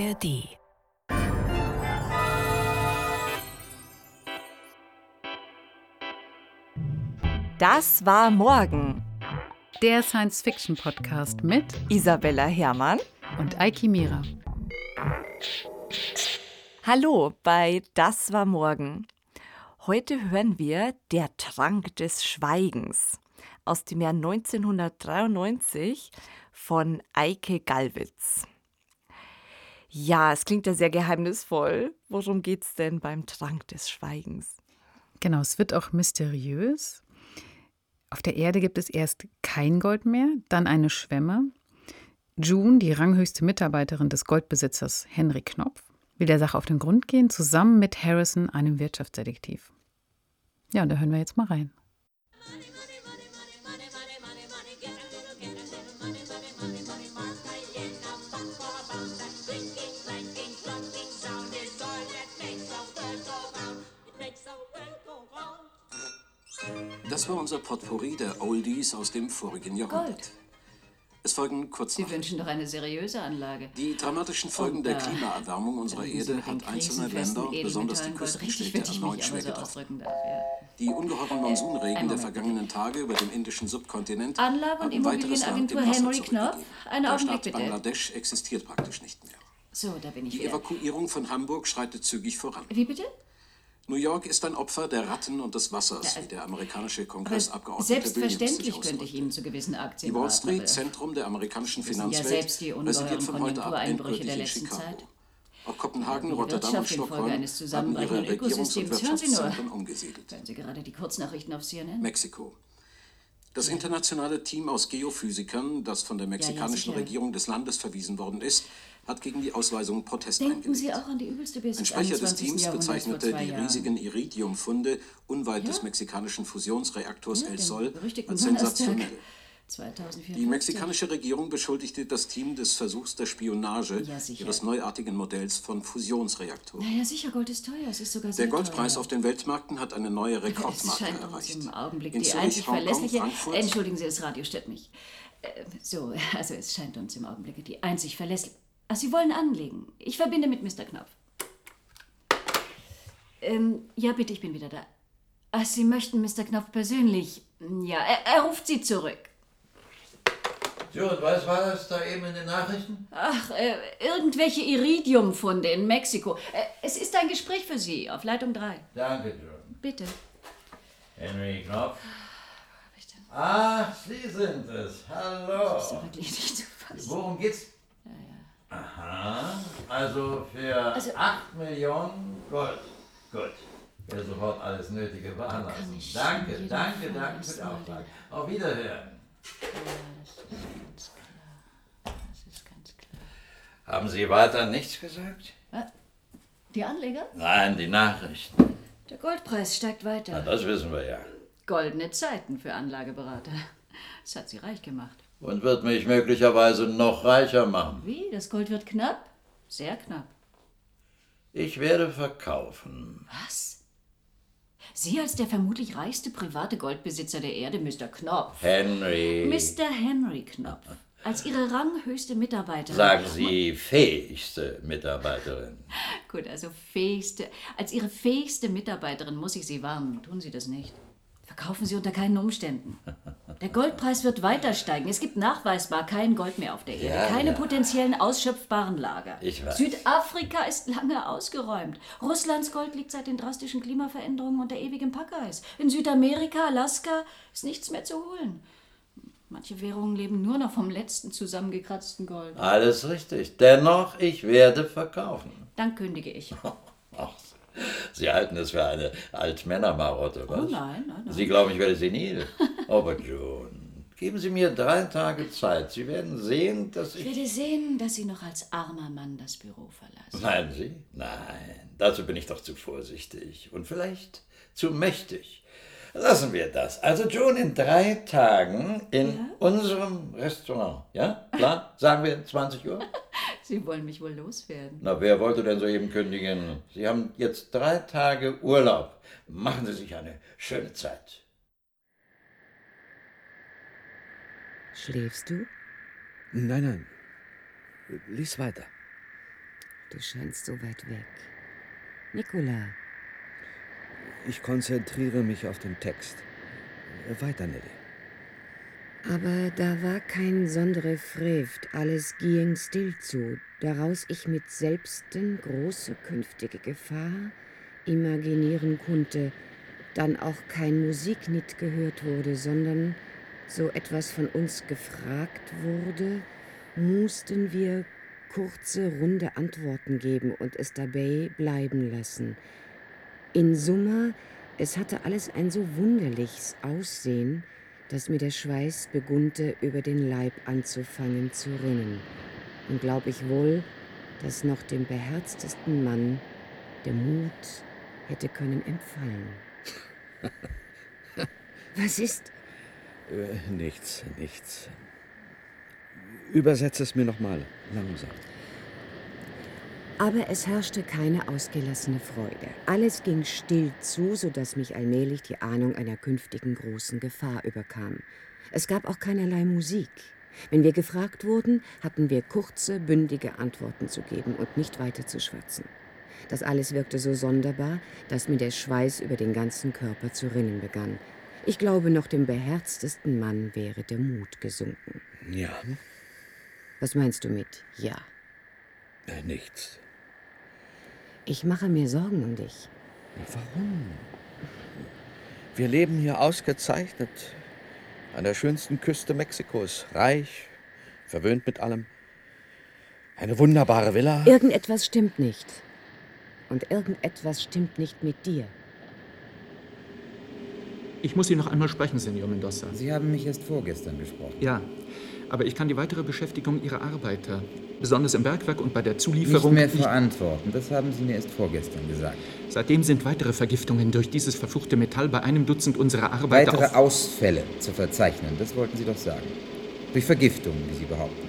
ARD. Das war morgen. Der Science-Fiction-Podcast mit Isabella Herrmann und Eiki Mira. Hallo bei Das war morgen. Heute hören wir Der Trank des Schweigens aus dem Jahr 1993 von Eike Gallwitz. Ja, es klingt ja sehr geheimnisvoll. Worum geht's denn beim Trank des Schweigens? Genau, es wird auch mysteriös. Auf der Erde gibt es erst kein Gold mehr, dann eine Schwemme. June, die ranghöchste Mitarbeiterin des Goldbesitzers Henry Knopf, will der Sache auf den Grund gehen, zusammen mit Harrison, einem Wirtschaftsdetektiv. Ja, und da hören wir jetzt mal rein. Das war unser Potpourri der Oldies aus dem vorigen Jahrhundert. Gold. Es folgen kurz Sie wünschen doch eine seriöse Anlage. Die dramatischen Folgen Und, der äh, Klimaerwärmung unserer Erde hat einzelne Länder, besonders die Küstenstädte, erneut schwer getroffen. Die ungeheuren Monsunregen einen der vergangenen Tage über dem indischen Subkontinent Anlage- und Immobilienagentur Henry Knopf. Der Augenblick, bitte. Bangladesch existiert praktisch nicht mehr. So, da bin ich Die. Evakuierung von Hamburg schreitet zügig voran. Wie bitte? New York ist ein Opfer der Ratten und des Wassers, Ja, wie der amerikanische Kongressabgeordnete Williams selbstverständlich könnte ausdrückte. ich Ihnen zu gewissen Aktien Die Wall Street, Zentrum der amerikanischen ja Finanzwelt, selbst die ungeheuren residiert von heute ab endgültig der in letzten Chicago. Zeit. Auch Kopenhagen, Rotterdam und Stockholm haben ihre Regierungs- und. Wirtschaftszentren umgesiedelt. Hören Sie gerade die Kurznachrichten auf CNN? Mexiko. Das internationale Team aus Geophysikern, das von der mexikanischen sicher. Regierung des Landes verwiesen worden ist, hat gegen die Ausweisung Protest Denken eingelegt. Sie auch an die übelste Ein Sprecher des 21. Teams bezeichnete die riesigen Iridiumfunde unweit des Ja? mexikanischen Fusionsreaktors Ja, El Sol als sensationell. 2054. Die mexikanische Regierung beschuldigte das Team des Versuchs der Spionage Ja, ihres neuartigen Modells von Fusionsreaktoren. Naja, sicher, Gold ist teuer. Es ist sogar Der sehr Goldpreis teuer. auf den Weltmärkten hat eine neue Es Rekordmarke scheint uns erreicht. im Augenblick In die Zürich, einzig Hongkong, verlässliche. Frankfurt, Entschuldigen Sie, das Radio stört mich. Äh, So, also es scheint uns im Augenblick die einzig verlässliche. Ach, Sie wollen anlegen. Ich verbinde mit Mr. Knopf. Ähm, ja, bitte, ich bin wieder da. Ach, Sie möchten Mr. Knopf persönlich. Ja, er, er ruft Sie zurück. June, was war das da eben in den Nachrichten? Ach, äh, irgendwelche Iridiumfunde in Mexiko. Äh, es ist ein Gespräch für Sie auf Leitung 3. Danke, June. Bitte. Henry Knopf. Ach, Sie sind es. Hallo. Das ist ja wirklich nicht zu fassen. Worum geht's? Aha, also für Also- 8 Millionen Gold. Gut. Werde sofort alles Nötige veranlassen. Danke, danke, danke für den Auftrag. Auf Wiederhören. Das ist ganz klar. Das ist ganz klar. Haben Sie weiter nichts gesagt? Die Anleger? Nein, die Nachrichten. Der Goldpreis steigt Na, weiter. das wissen wir ja. Goldene Zeiten für Anlageberater. Das hat sie reich gemacht. Und wird mich möglicherweise noch reicher machen. Wie? Das Gold wird knapp? Sehr knapp. Ich werde verkaufen. Was? Sie als der vermutlich reichste private Goldbesitzer der Erde, Mr. Knopf. Henry. Mr. Henry Knopf. Als Ihre ranghöchste Mitarbeiterin. Sagen Sie fähigste Mitarbeiterin. Gut, also fähigste. Als Ihre fähigste Mitarbeiterin muss ich Sie warnen. Tun Sie das nicht. Verkaufen Sie unter keinen Umständen. Der Goldpreis wird weiter steigen. Es gibt nachweisbar kein Gold mehr auf der Erde. Ja, Keine ja. potenziellen ausschöpfbaren Lager. Ich weiß. Südafrika ist lange ausgeräumt. Russlands Gold liegt seit den drastischen Klimaveränderungen unter ewigem Packeis. In Südamerika, Alaska ist nichts mehr zu holen. Manche Währungen leben nur noch vom letzten zusammengekratzten Gold. Alles richtig. Dennoch, ich werde verkaufen. Dann kündige ich. Ach, Sie halten es für eine Altmännermarotte, was? Oh nein, nein, nein. Sie glauben, ich werde senil. Aber John, geben Sie mir drei Tage Zeit. Sie werden sehen, dass Ich ich... werde sehen, dass Sie noch als armer Mann das Büro verlassen. Meinen Sie? Nein, dazu bin ich doch zu vorsichtig und vielleicht zu mächtig. Lassen wir das. Also John, in drei Tagen in unserem Restaurant. Ja, klar? Sagen wir 20 Uhr? Sie wollen mich wohl loswerden. Na, wer wollte denn soeben kündigen? Sie haben jetzt drei Tage Urlaub. Machen Sie sich eine schöne Zeit. Schläfst du? Nein, nein. Lies weiter. Du scheinst so weit weg. Nicola. Ich konzentriere mich auf den Text. Weiter, Nelly. Aber da war kein sondere Frevt, alles ging still zu, daraus ich mit selbsten große künftige Gefahr imaginieren konnte, dann auch kein Musik nit gehört wurde, sondern so etwas von uns gefragt wurde, mussten wir kurze, runde Antworten geben und es dabei bleiben lassen. In Summe, es hatte alles ein so wunderliches Aussehen, dass mir der Schweiß begunnte, über den Leib anzufangen zu rinnen. Und glaub ich wohl, dass noch dem beherztesten Mann der Mut hätte können empfallen. Was ist? Äh, nichts, nichts. Übersetze es mir nochmal, langsam. Aber es herrschte keine ausgelassene Freude. Alles ging still zu, so dass mich allmählich die Ahnung einer künftigen großen Gefahr überkam. Es gab auch keinerlei Musik. Wenn wir gefragt wurden, hatten wir kurze, bündige Antworten zu geben und nicht weiter zu schwatzen. Das alles wirkte so sonderbar, dass mir der Schweiß über den ganzen Körper zu rinnen begann. Ich glaube, noch dem beherztesten Mann wäre der Mut gesunken. Ja. Was meinst du mit ja? Äh, nichts. Ich mache mir Sorgen um dich. Warum? Wir leben hier ausgezeichnet an der schönsten Küste Mexikos, reich, verwöhnt mit allem. Eine wunderbare Villa. Irgendetwas stimmt nicht. Und irgendetwas stimmt nicht mit dir. Ich muss Sie noch einmal sprechen, Senor Mendoza. Sie haben mich erst vorgestern gesprochen. Ja, aber ich kann die weitere Beschäftigung Ihrer Arbeiter, besonders im Bergwerk und bei der Zulieferung... Nicht mehr verantworten, das haben Sie mir erst vorgestern gesagt. Seitdem sind weitere Vergiftungen durch dieses verfluchte Metall bei einem Dutzend unserer Arbeiter... Weitere Ausfälle zu verzeichnen, das wollten Sie doch sagen. Durch Vergiftungen, wie Sie behaupten.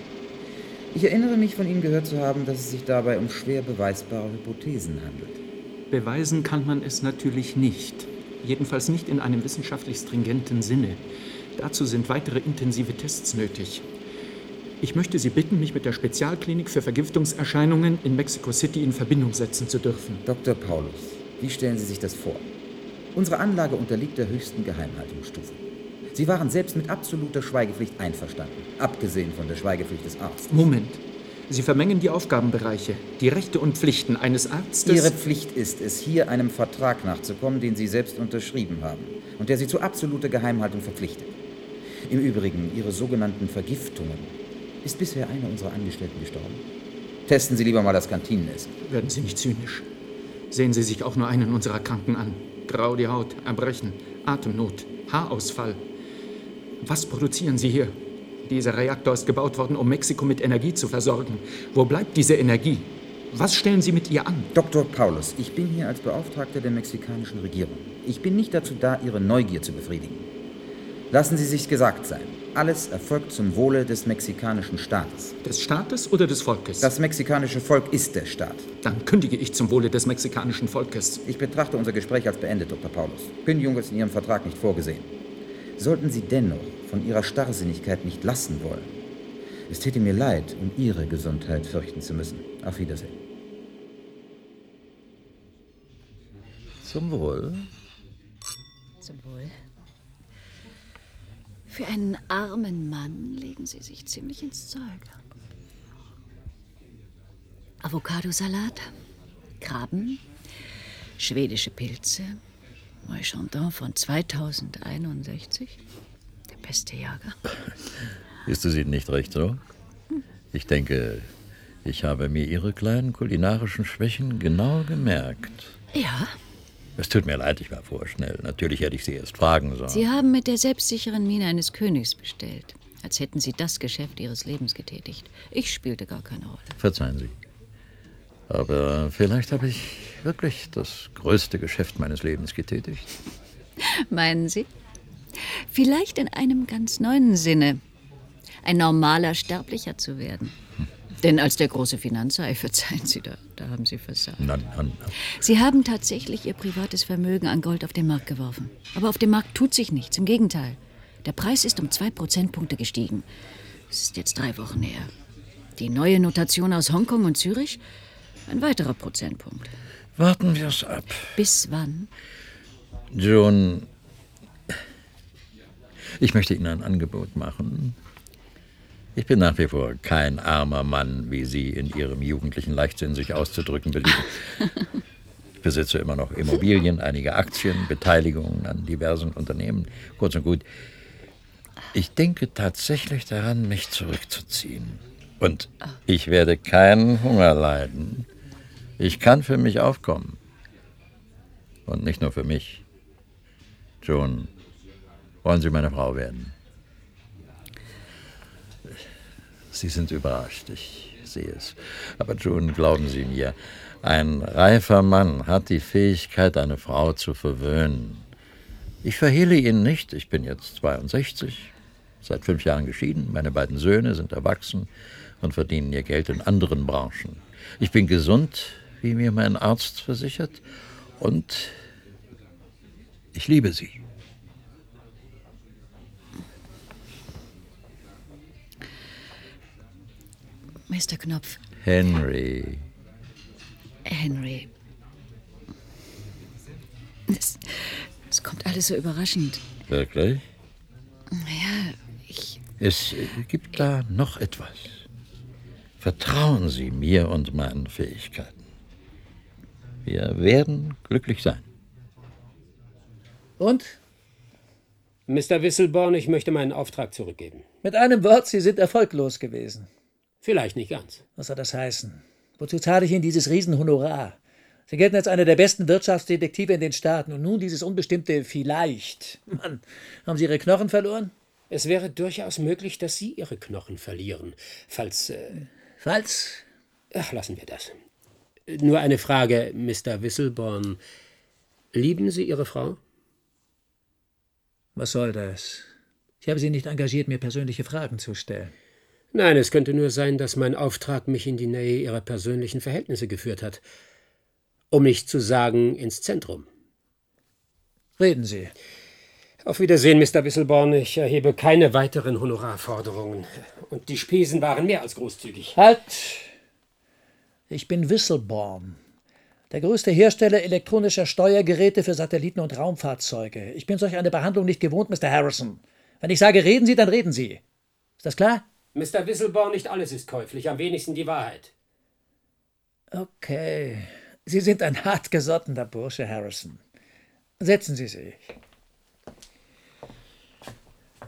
Ich erinnere mich, von Ihnen gehört zu haben, dass es sich dabei um schwer beweisbare Hypothesen handelt. Beweisen kann man es natürlich nicht. Jedenfalls nicht in einem wissenschaftlich stringenten Sinne. Dazu sind weitere intensive Tests nötig. Ich möchte Sie bitten, mich mit der Spezialklinik für Vergiftungserscheinungen in Mexico City in Verbindung setzen zu dürfen. Dr. Paulus, wie stellen Sie sich das vor? Unsere Anlage unterliegt der höchsten Geheimhaltungsstufe. Sie waren selbst mit absoluter Schweigepflicht einverstanden, abgesehen von der Schweigepflicht des Arztes. Moment. Sie vermengen die Aufgabenbereiche, die Rechte und Pflichten eines Arztes. Ihre Pflicht ist es, hier einem Vertrag nachzukommen, den Sie selbst unterschrieben haben und der Sie zu absoluter Geheimhaltung verpflichtet. Im Übrigen, Ihre sogenannten Vergiftungen. Ist bisher einer unserer Angestellten gestorben? Testen Sie lieber mal das Kantinenessen. Werden Sie nicht zynisch. Sehen Sie sich auch nur einen unserer Kranken an. Grau die Haut, Erbrechen, Atemnot, Haarausfall. Was produzieren Sie hier? Dieser Reaktor ist gebaut worden, um Mexiko mit Energie zu versorgen. Wo bleibt diese Energie? Was stellen Sie mit ihr an? Dr. Paulus, ich bin hier als Beauftragter der mexikanischen Regierung. Ich bin nicht dazu da, Ihre Neugier zu befriedigen. Lassen Sie sich gesagt sein. Alles erfolgt zum Wohle des mexikanischen Staates. Des Staates oder des Volkes? Das mexikanische Volk ist der Staat. Dann kündige ich zum Wohle des mexikanischen Volkes. Ich betrachte unser Gespräch als beendet, Dr. Paulus. Kündigung ist in Ihrem Vertrag nicht vorgesehen. Sollten Sie dennoch von Ihrer Starrsinnigkeit nicht lassen wollen, es täte mir leid, um Ihre Gesundheit fürchten zu müssen. Auf Wiedersehen. Zum Wohl. Zum Wohl. Für einen armen Mann legen Sie sich ziemlich ins Zeug. Avocadosalat, Krabben, schwedische Pilze, Neuchandon von 2061, der beste Jager. Ist es Ihnen nicht recht so? Ich denke, ich habe mir Ihre kleinen kulinarischen Schwächen genau gemerkt. Ja, Es tut mir leid, ich war vorschnell. Natürlich hätte ich Sie erst fragen sollen. Sie haben mit der selbstsicheren Miene eines Königs bestellt, als hätten Sie das Geschäft Ihres Lebens getätigt. Ich spielte gar keine Rolle. Verzeihen Sie. Aber vielleicht habe ich wirklich das größte Geschäft meines Lebens getätigt. Meinen Sie? Vielleicht in einem ganz neuen Sinne. Ein normaler Sterblicher zu werden. Denn als der große Finanzhai, verzeihen Sie, da, da haben Sie versagt. Na, na, na. Sie haben tatsächlich Ihr privates Vermögen an Gold auf den Markt geworfen. Aber auf dem Markt tut sich nichts, im Gegenteil. Der Preis ist um zwei Prozentpunkte gestiegen. Es ist jetzt drei Wochen her. Die neue Notation aus Hongkong und Zürich Ein weiterer Prozentpunkt. Warten wir es ab. Bis wann? John, ich möchte Ihnen ein Angebot machen. Ich bin nach wie vor kein armer Mann, wie Sie in Ihrem jugendlichen Leichtsinn sich auszudrücken belieben. Ich besitze immer noch Immobilien, einige Aktien, Beteiligungen an diversen Unternehmen. Kurz und gut, ich denke tatsächlich daran, mich zurückzuziehen. Und ich werde keinen Hunger leiden. Ich kann für mich aufkommen. Und nicht nur für mich. Joan, wollen Sie meine Frau werden? Sie sind überrascht, ich sehe es. Aber Joan, glauben Sie mir, ein reifer Mann hat die Fähigkeit, eine Frau zu verwöhnen. Ich verhehle Ihnen nicht, ich bin jetzt 62, seit fünf Jahren geschieden, meine beiden Söhne sind erwachsen und verdienen ihr Geld in anderen Branchen. Ich bin gesund, wie mir mein Arzt versichert, und ich liebe Sie. Mr. Knopf. Henry. Henry. Es, es kommt alles so überraschend. Wirklich? Ja, ich. Es gibt da noch etwas. Vertrauen Sie mir und meinen Fähigkeiten. Wir werden glücklich sein. Und? Mr. Wisselborn, ich möchte meinen Auftrag zurückgeben. Mit einem Wort, Sie sind erfolglos gewesen. Vielleicht nicht ganz. Was soll das heißen? Wozu zahle ich Ihnen dieses Riesenhonorar? Sie gelten als einer der besten Wirtschaftsdetektive in den Staaten und nun dieses unbestimmte Vielleicht. Mann, haben Sie Ihre Knochen verloren? Es wäre durchaus möglich, dass Sie Ihre Knochen verlieren, falls. Äh, falls? Ach, lassen wir das. Nur eine Frage, Mr. Wisselborn. Lieben Sie Ihre Frau? Was soll das? Ich habe Sie nicht engagiert, mir persönliche Fragen zu stellen. Nein, es könnte nur sein, dass mein Auftrag mich in die Nähe Ihrer persönlichen Verhältnisse geführt hat. Um nicht zu sagen, ins Zentrum. Reden Sie. Auf Wiedersehen, Mr. Wisselborn. Ich erhebe keine weiteren Honorarforderungen. Und die Spesen waren mehr als großzügig. Halt! Ich bin Wisselborn, der größte Hersteller elektronischer Steuergeräte für Satelliten und Raumfahrzeuge. Ich bin solch eine Behandlung nicht gewohnt, Mr. Harrison. Wenn ich sage, reden Sie, dann reden Sie. Ist das klar? Mr. Wisselborn, nicht alles ist käuflich, am wenigsten die Wahrheit. Okay. Sie sind ein hartgesottener Bursche, Harrison. Setzen Sie sich.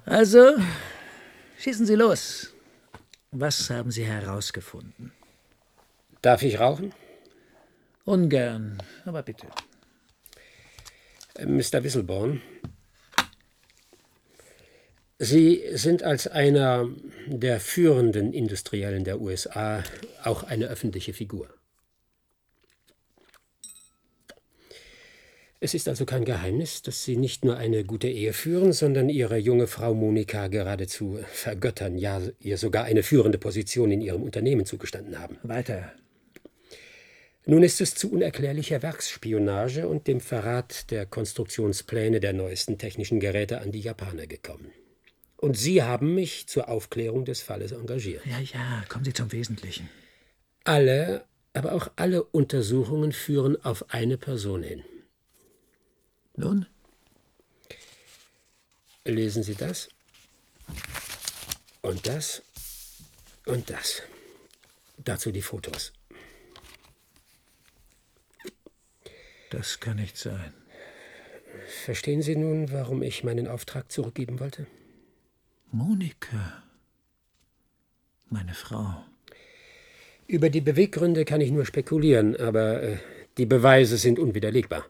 Also, schießen Sie los. Was haben Sie herausgefunden? Darf ich rauchen? Ungern, aber bitte. Äh, Mr. Wisselborn, Sie sind als einer der führenden Industriellen der USA auch eine öffentliche Figur. Es ist also kein Geheimnis, dass Sie nicht nur eine gute Ehe führen, sondern Ihre junge Frau Monika geradezu vergöttern, ja, ihr sogar eine führende Position in Ihrem Unternehmen zugestanden haben. Weiter. Nun ist es zu unerklärlicher Werksspionage und dem Verrat der Konstruktionspläne der neuesten technischen Geräte an die Japaner gekommen. Und Sie haben mich zur Aufklärung des Falles engagiert. Ja, ja, kommen Sie zum Wesentlichen. Alle, aber auch alle Untersuchungen führen auf eine Person hin. Nun? Lesen Sie das? Und das? Und das. Dazu die Fotos. Das kann nicht sein. Verstehen Sie nun, warum ich meinen Auftrag zurückgeben wollte? Monika. Meine Frau. Über die Beweggründe kann ich nur spekulieren, aber äh, die Beweise sind unwiderlegbar.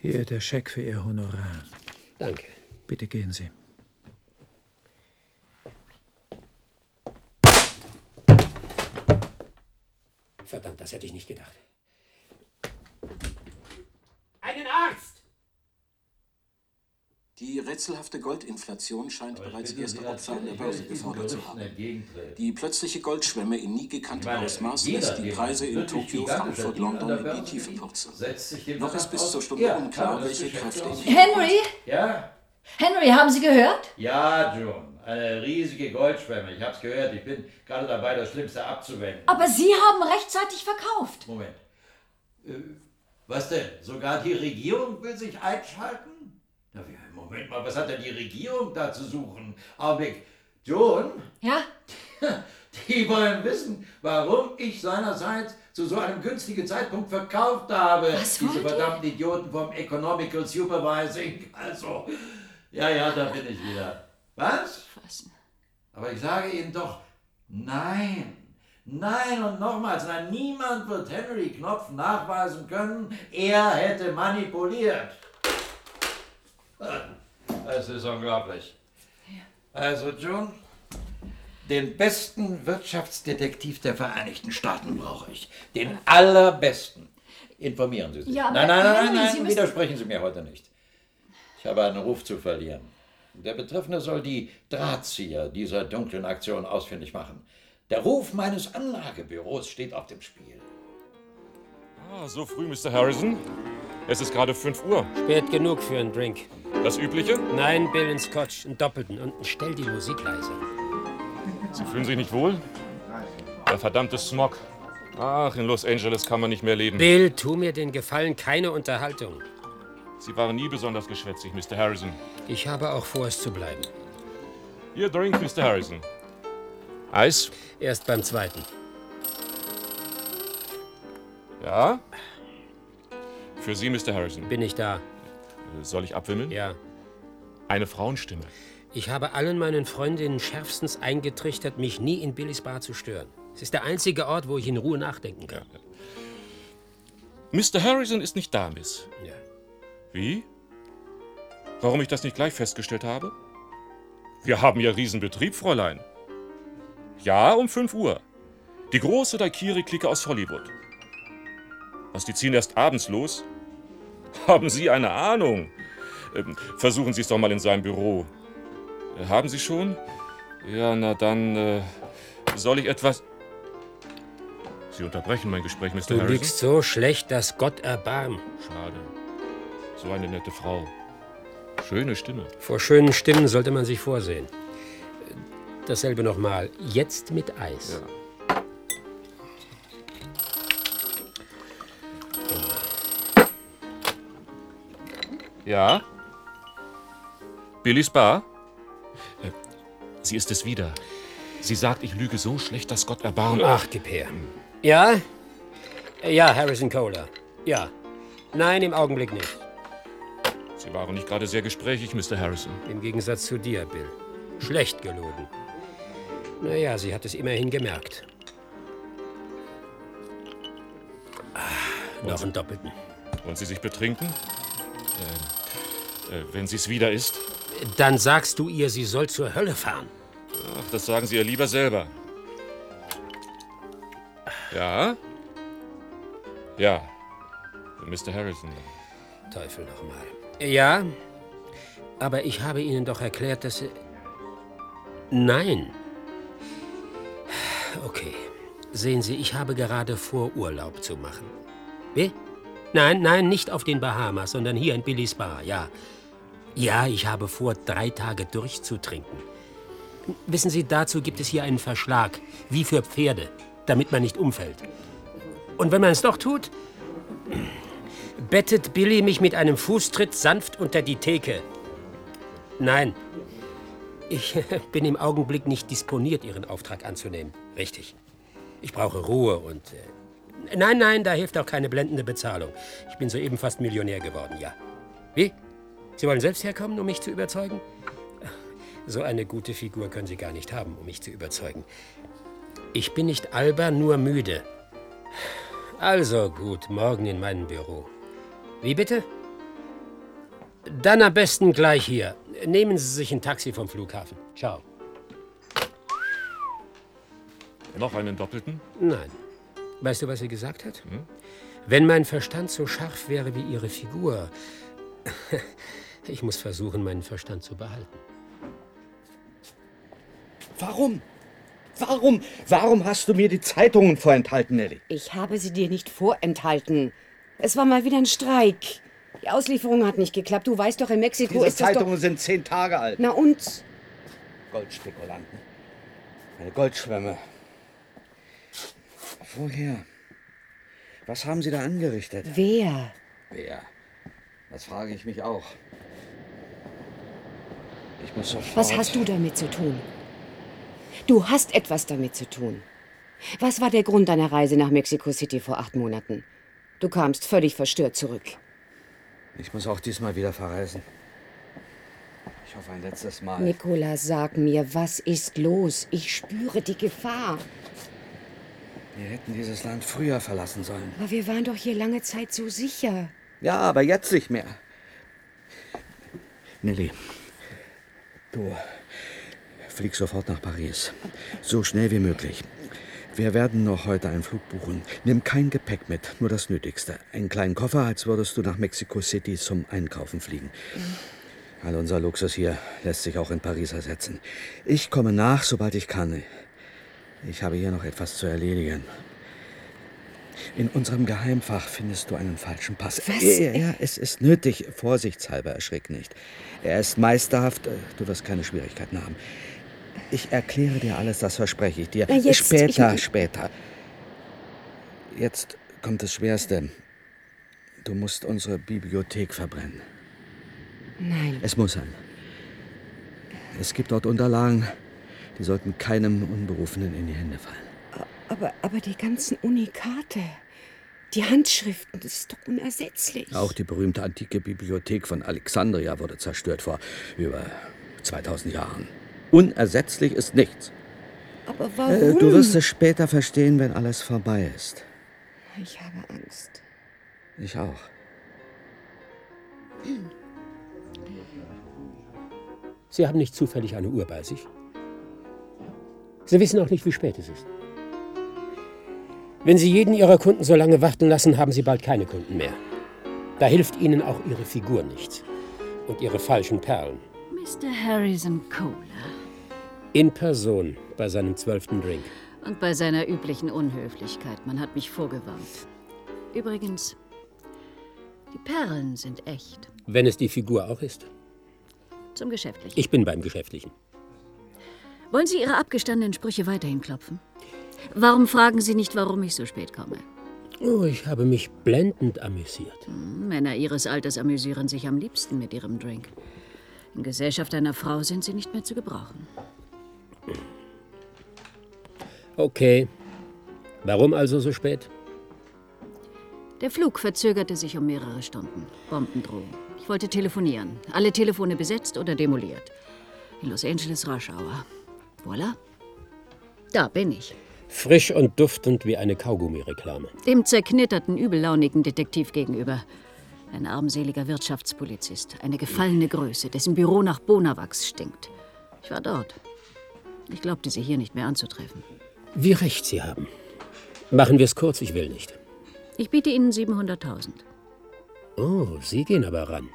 Hier der Scheck für Ihr Honorar. Danke. Bitte gehen Sie. Verdammt, das hätte ich nicht gedacht. Einen Arzt! Die rätselhafte Goldinflation scheint bereits erste Opfer an der Börse gefordert zu haben. Die plötzliche Goldschwemme in nie gekanntem Ausmaß lässt die Preise in Tokio, Frankfurt, London in die Tiefe purzeln. Noch ist bis zur Stunde unklar, welche Kräfte Henry? Ja? Henry, haben Sie gehört? Ja, John. Eine riesige Goldschwemme. Ich hab's gehört. Ich bin gerade dabei, das Schlimmste abzuwenden. Aber Sie haben rechtzeitig verkauft. Moment. Was denn? Sogar die Regierung will sich einschalten? Na, Moment mal, was hat denn die Regierung da zu suchen? Augenblick. John? Ja? Die wollen wissen, warum ich seinerzeit zu so einem günstigen Zeitpunkt verkauft habe. Was Diese wollt ihr? verdammten Idioten vom Economical Supervising. Also, ja, ja, da bin ich wieder. Was? Aber ich sage Ihnen doch, nein. Nein und nochmals, nein, niemand wird Henry Knopf nachweisen können, er hätte manipuliert. Es ist unglaublich. Also, John, den besten Wirtschaftsdetektiv der Vereinigten Staaten brauche ich. Den allerbesten. Informieren Sie sich. Ja, nein, nein, nein, nein, nein, Sie müssen- widersprechen Sie mir heute nicht. Ich habe einen Ruf zu verlieren. Der Betreffende soll die Drahtzieher dieser dunklen Aktion ausfindig machen. Der Ruf meines Anlagebüros steht auf dem Spiel. Ah, so früh, Mr. Harrison. Es ist gerade 5 Uhr. Spät genug für einen Drink. Das Übliche? Nein, Bill and Scotch, einen doppelten und stell die Musik leise. Sie fühlen sich nicht wohl? Der verdammte Smog. Ach, in Los Angeles kann man nicht mehr leben. Bill, tu mir den Gefallen, keine Unterhaltung. Sie waren nie besonders geschwätzig, Mr. Harrison. Ich habe auch vor, es zu bleiben. Ihr Drink, Mr. Harrison. Eis? Erst beim zweiten. Ja? Für Sie, Mr. Harrison. Bin ich da? Soll ich abwimmeln? Ja. Eine Frauenstimme. Ich habe allen meinen Freundinnen schärfstens eingetrichtert, mich nie in Billys Bar zu stören. Es ist der einzige Ort, wo ich in Ruhe nachdenken kann. Mr. Harrison ist nicht da, Miss. Ja. Wie? Warum ich das nicht gleich festgestellt habe? Wir haben ja Riesenbetrieb, Fräulein. Ja, um 5 Uhr. Die große Daikiri-Clique aus Hollywood. Was, die ziehen erst abends los? Haben Sie eine Ahnung? Ähm, versuchen Sie es doch mal in seinem Büro. Äh, haben Sie schon? Ja, na dann, äh, soll ich etwas... Sie unterbrechen mein Gespräch, Mr. Du Harrison. lügst so schlecht, dass Gott erbarm. Schade. So eine nette Frau. Schöne Stimme. Vor schönen Stimmen sollte man sich vorsehen. Dasselbe nochmal. Jetzt mit Eis. Ja? Billys Bar? Äh, Sie ist es wieder. Sie sagt, ich lüge so schlecht, dass Gott erbarmt. Ach, gib her. Ja? Ja, Harrison Kohler. Ja. Nein, im Augenblick nicht. Sie waren nicht gerade sehr gesprächig, Mr. Harrison. Im Gegensatz zu dir, Bill. Schlecht gelogen. Naja, sie hat es immerhin gemerkt. Ah, noch einen doppelten. Wollen Sie sich betrinken? Ähm, äh, wenn sie es wieder ist? Dann sagst du ihr, sie soll zur Hölle fahren. Ach, das sagen Sie ihr lieber selber. Ja? Ja. Mr. Harrison. Teufel nochmal. Ja, aber ich habe Ihnen doch erklärt, dass Sie... Nein. Okay. Sehen Sie, ich habe gerade vor, Urlaub zu machen. Wie? Nein, nein, nicht auf den Bahamas, sondern hier in Billys Bar, ja. Ja, ich habe vor, drei Tage durchzutrinken. Wissen Sie, dazu gibt es hier einen Verschlag, wie für Pferde, damit man nicht umfällt. Und wenn man es doch tut, bettet Billy mich mit einem Fußtritt sanft unter die Theke. Nein, ich bin im Augenblick nicht disponiert, Ihren Auftrag anzunehmen. Richtig. Ich brauche Ruhe und... Äh, nein, nein, da hilft auch keine blendende Bezahlung. Ich bin soeben fast Millionär geworden, ja. Wie? Sie wollen selbst herkommen, um mich zu überzeugen? So eine gute Figur können Sie gar nicht haben, um mich zu überzeugen. Ich bin nicht albern, nur müde. Also gut, morgen in meinem Büro. Wie bitte? Dann am besten gleich hier. Nehmen Sie sich ein Taxi vom Flughafen. Ciao. Noch einen doppelten? Nein. Weißt du, was sie gesagt hat? Wenn mein Verstand so scharf wäre wie Ihre Figur. Ich muss versuchen, meinen Verstand zu behalten. Warum? Warum? Warum hast du mir die Zeitungen vorenthalten, Nelly? Ich habe sie dir nicht vorenthalten. Es war mal wieder ein Streik. Die Auslieferung hat nicht geklappt. Du weißt doch, in Mexiko Diese ist das doch... Zeitungen sind zehn Tage alt. Na und? Goldspekulanten. Meine Goldschwämme. Woher? Was haben Sie da angerichtet? Wer? Wer? Das frage ich mich auch. Ich muss sofort. Was hast du damit zu tun? Du hast etwas damit zu tun. Was war der Grund deiner Reise nach Mexico City vor acht Monaten? Du kamst völlig verstört zurück. Ich muss auch diesmal wieder verreisen. Ich hoffe ein letztes Mal. Nicola, sag mir, was ist los? Ich spüre die Gefahr. Wir hätten dieses Land früher verlassen sollen. Aber wir waren doch hier lange Zeit so sicher. Ja, aber jetzt nicht mehr. Nelly, du flieg sofort nach Paris. So schnell wie möglich. Wir werden noch heute einen Flug buchen. Nimm kein Gepäck mit, nur das Nötigste. Einen kleinen Koffer, als würdest du nach Mexico City zum Einkaufen fliegen. All unser Luxus hier lässt sich auch in Paris ersetzen. Ich komme nach, sobald ich kann. Ich habe hier noch etwas zu erledigen. In unserem Geheimfach findest du einen falschen Pass. Was? Ja, ja, es ist nötig. Vorsichtshalber, erschrick nicht. Er ist meisterhaft. Du wirst keine Schwierigkeiten haben. Ich erkläre dir alles, das verspreche ich dir. Na, jetzt, später, ich- später. Jetzt kommt das Schwerste. Du musst unsere Bibliothek verbrennen. Nein. Es muss sein. Es gibt dort Unterlagen, die sollten keinem Unberufenen in die Hände fallen. Aber, aber die ganzen Unikate, die Handschriften, das ist doch unersetzlich. Auch die berühmte antike Bibliothek von Alexandria wurde zerstört vor über 2000 Jahren. Unersetzlich ist nichts. Aber Äh, warum? Du wirst es später verstehen, wenn alles vorbei ist. Ich habe Angst. Ich auch. Sie haben nicht zufällig eine Uhr bei sich? Sie wissen auch nicht, wie spät es ist. Wenn Sie jeden Ihrer Kunden so lange warten lassen, haben Sie bald keine Kunden mehr. Da hilft Ihnen auch Ihre Figur nichts. Und Ihre falschen Perlen. Mr. Harrison Kohler. In Person bei seinem zwölften Drink. Und bei seiner üblichen Unhöflichkeit. Man hat mich vorgewarnt. Übrigens, die Perlen sind echt. Wenn es die Figur auch ist. Zum Geschäftlichen. Ich bin beim Geschäftlichen. Wollen Sie Ihre abgestandenen Sprüche weiterhin klopfen? Warum fragen Sie nicht, warum ich so spät komme? Oh, ich habe mich blendend amüsiert. Hm, Männer Ihres Alters amüsieren sich am liebsten mit ihrem Drink. In Gesellschaft einer Frau sind sie nicht mehr zu gebrauchen. Okay. Warum also so spät? Der Flug verzögerte sich um mehrere Stunden. Bombendrohung. Ich wollte telefonieren. Alle Telefone besetzt oder demoliert. In Los Angeles Rush Hour. Voila. Da bin ich. Frisch und duftend wie eine Kaugummi-Reklame. Dem zerknitterten, übellaunigen Detektiv gegenüber. Ein armseliger Wirtschaftspolizist. Eine gefallene Größe, dessen Büro nach Bonawachs stinkt. Ich war dort. Ich glaubte, sie hier nicht mehr anzutreffen. Wie recht Sie haben. Machen wir es kurz, ich will nicht. Ich biete Ihnen 700.000. Oh, Sie gehen aber ran.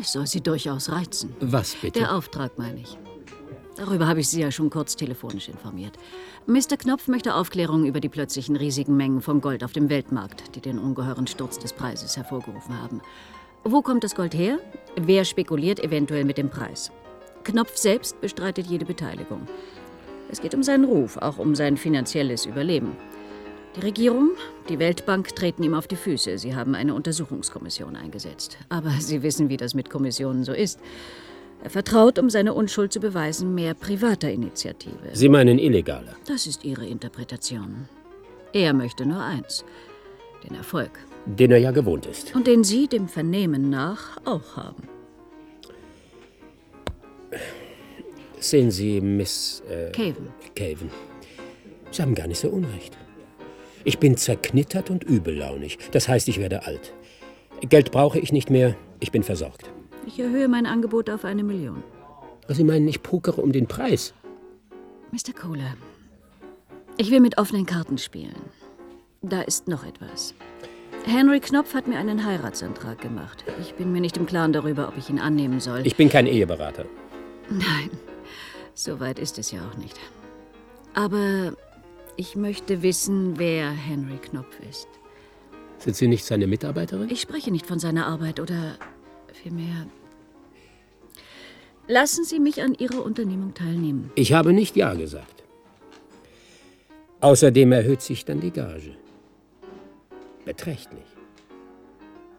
Es soll Sie durchaus reizen. Was bitte? Der Auftrag, meine ich. Darüber habe ich Sie ja schon kurz telefonisch informiert. Mr. Knopf möchte Aufklärung über die plötzlichen riesigen Mengen von Gold auf dem Weltmarkt, die den ungeheuren Sturz des Preises hervorgerufen haben. Wo kommt das Gold her? Wer spekuliert eventuell mit dem Preis? Knopf selbst bestreitet jede Beteiligung. Es geht um seinen Ruf, auch um sein finanzielles Überleben. Die Regierung, die Weltbank treten ihm auf die Füße. Sie haben eine Untersuchungskommission eingesetzt. Aber Sie wissen, wie das mit Kommissionen so ist. Er vertraut, um seine Unschuld zu beweisen, mehr privater Initiative. Sie meinen illegale. Das ist Ihre Interpretation. Er möchte nur eins: den Erfolg. Den er ja gewohnt ist. Und den Sie dem Vernehmen nach auch haben. Sehen Sie, Miss. Äh, Caven. Caven. Sie haben gar nicht so unrecht. Ich bin zerknittert und übellaunig. Das heißt, ich werde alt. Geld brauche ich nicht mehr. Ich bin versorgt. Ich erhöhe mein Angebot auf eine Million. Sie meinen, ich pokere um den Preis? Mr. Kohler, ich will mit offenen Karten spielen. Da ist noch etwas. Henry Knopf hat mir einen Heiratsantrag gemacht. Ich bin mir nicht im Klaren darüber, ob ich ihn annehmen soll. Ich bin kein Eheberater. Nein, so weit ist es ja auch nicht. Aber ich möchte wissen, wer Henry Knopf ist. Sind Sie nicht seine Mitarbeiterin? Ich spreche nicht von seiner Arbeit oder vielmehr. Lassen Sie mich an Ihrer Unternehmung teilnehmen. Ich habe nicht Ja gesagt. Außerdem erhöht sich dann die Gage. Beträchtlich.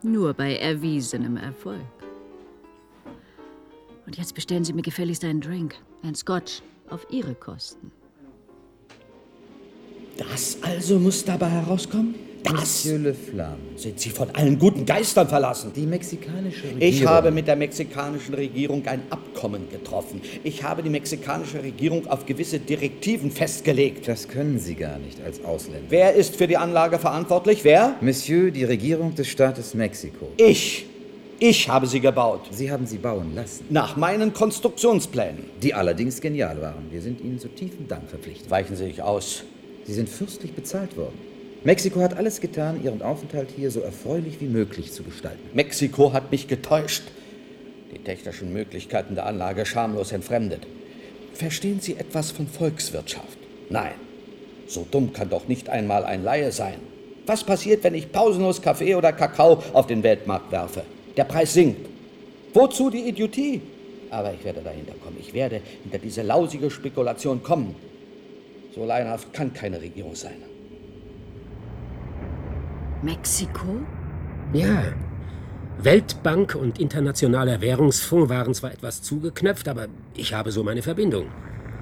Nur bei erwiesenem Erfolg. Und jetzt bestellen Sie mir gefälligst einen Drink, ein Scotch, auf Ihre Kosten. Das also muss dabei herauskommen? Das Monsieur Le Flamme. sind Sie von allen guten Geistern verlassen. Die mexikanische Regierung. Ich habe mit der mexikanischen Regierung ein Abkommen getroffen. Ich habe die mexikanische Regierung auf gewisse Direktiven festgelegt. Das können Sie gar nicht als Ausländer. Wer ist für die Anlage verantwortlich? Wer? Monsieur, die Regierung des Staates Mexiko. Ich. Ich habe sie gebaut. Sie haben sie bauen lassen. Nach meinen Konstruktionsplänen. Die allerdings genial waren. Wir sind Ihnen zu tiefem Dank verpflichtet. Weichen Sie sich aus. Sie sind fürstlich bezahlt worden. Mexiko hat alles getan, Ihren Aufenthalt hier so erfreulich wie möglich zu gestalten. Mexiko hat mich getäuscht. Die technischen Möglichkeiten der Anlage schamlos entfremdet. Verstehen Sie etwas von Volkswirtschaft? Nein. So dumm kann doch nicht einmal ein Laie sein. Was passiert, wenn ich pausenlos Kaffee oder Kakao auf den Weltmarkt werfe? Der Preis sinkt. Wozu die Idiotie? Aber ich werde dahinter kommen. Ich werde hinter diese lausige Spekulation kommen. So laienhaft kann keine Regierung sein. Mexiko? Ja. Weltbank und Internationaler Währungsfonds waren zwar etwas zugeknöpft, aber ich habe so meine Verbindung.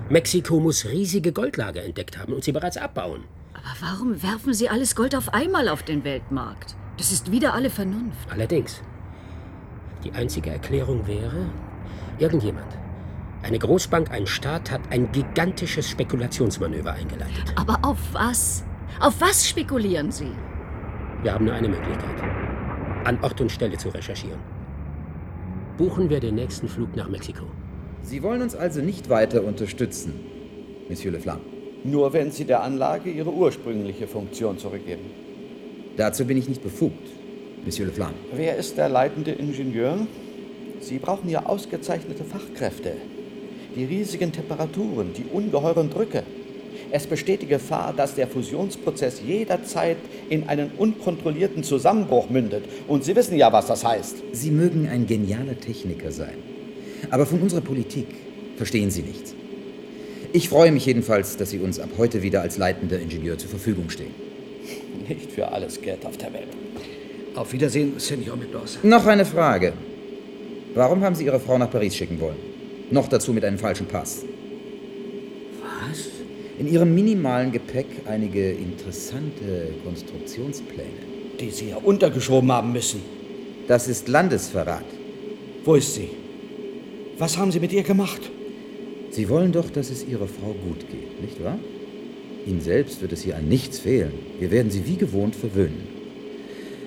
Mexiko muss riesige Goldlager entdeckt haben und sie bereits abbauen. Aber warum werfen Sie alles Gold auf einmal auf den Weltmarkt? Das ist wieder alle Vernunft. Allerdings. Die einzige Erklärung wäre, irgendjemand, eine Großbank, ein Staat hat ein gigantisches Spekulationsmanöver eingeleitet. Aber auf was? Auf was spekulieren Sie? Wir haben nur eine Möglichkeit. An Ort und Stelle zu recherchieren. Buchen wir den nächsten Flug nach Mexiko. Sie wollen uns also nicht weiter unterstützen, Monsieur Le Flamme. Nur wenn Sie der Anlage ihre ursprüngliche Funktion zurückgeben. Dazu bin ich nicht befugt, Monsieur Le Flamme. Wer ist der leitende Ingenieur? Sie brauchen ja ausgezeichnete Fachkräfte. Die riesigen Temperaturen, die ungeheuren Drücke. Es besteht die Gefahr, dass der Fusionsprozess jederzeit in einen unkontrollierten Zusammenbruch mündet. Und Sie wissen ja, was das heißt. Sie mögen ein genialer Techniker sein. Aber von unserer Politik verstehen Sie nichts. Ich freue mich jedenfalls, dass Sie uns ab heute wieder als leitender Ingenieur zur Verfügung stehen. Nicht für alles Geld auf der Welt. Auf Wiedersehen, Senor Mendoza. Noch eine Frage. Warum haben Sie Ihre Frau nach Paris schicken wollen? Noch dazu mit einem falschen Pass. Was? In Ihrem minimalen Gepäck einige interessante Konstruktionspläne. Die Sie ja untergeschoben haben müssen. Das ist Landesverrat. Wo ist sie? Was haben Sie mit ihr gemacht? Sie wollen doch, dass es Ihrer Frau gut geht, nicht wahr? Ihnen selbst wird es hier an nichts fehlen. Wir werden Sie wie gewohnt verwöhnen.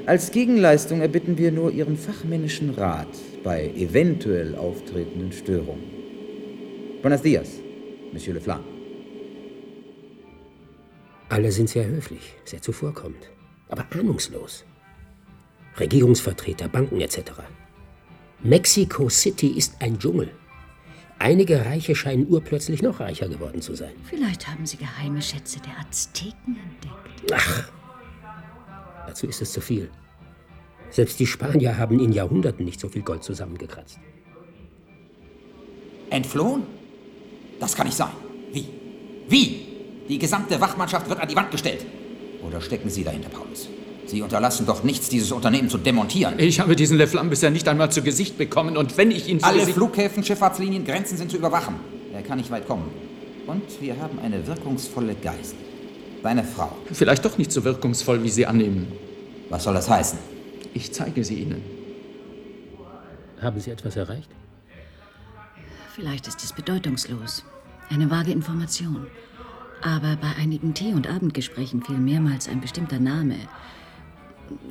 Als Gegenleistung erbitten wir nur Ihren fachmännischen Rat bei eventuell auftretenden Störungen. Buenos dias, Monsieur Le Flamme. Alle sind sehr höflich, sehr zuvorkommend, aber ahnungslos. Regierungsvertreter, Banken etc. Mexico City ist ein Dschungel. Einige Reiche scheinen urplötzlich noch reicher geworden zu sein. Vielleicht haben Sie geheime Schätze der Azteken entdeckt. Ach, dazu ist es zu viel. Selbst die Spanier haben in Jahrhunderten nicht so viel Gold zusammengekratzt. Entflohen? Das kann nicht sein. Wie? Wie? Die gesamte Wachmannschaft wird an die Wand gestellt. Oder stecken Sie dahinter, Paulus? Sie unterlassen doch nichts, dieses Unternehmen zu demontieren. Ich habe diesen Le Flamme bisher nicht einmal zu Gesicht bekommen und wenn ich ihn Alle. Flughäfen, Schifffahrtslinien, Grenzen sind zu überwachen. Er kann nicht weit kommen. Und wir haben eine wirkungsvolle Geisel. Deine Frau. Vielleicht doch nicht so wirkungsvoll, wie Sie annehmen. Was soll das heißen? Ich zeige sie Ihnen. Haben Sie etwas erreicht? Vielleicht ist es bedeutungslos. Eine vage Information. Aber bei einigen Tee- und Abendgesprächen fiel mehrmals ein bestimmter Name.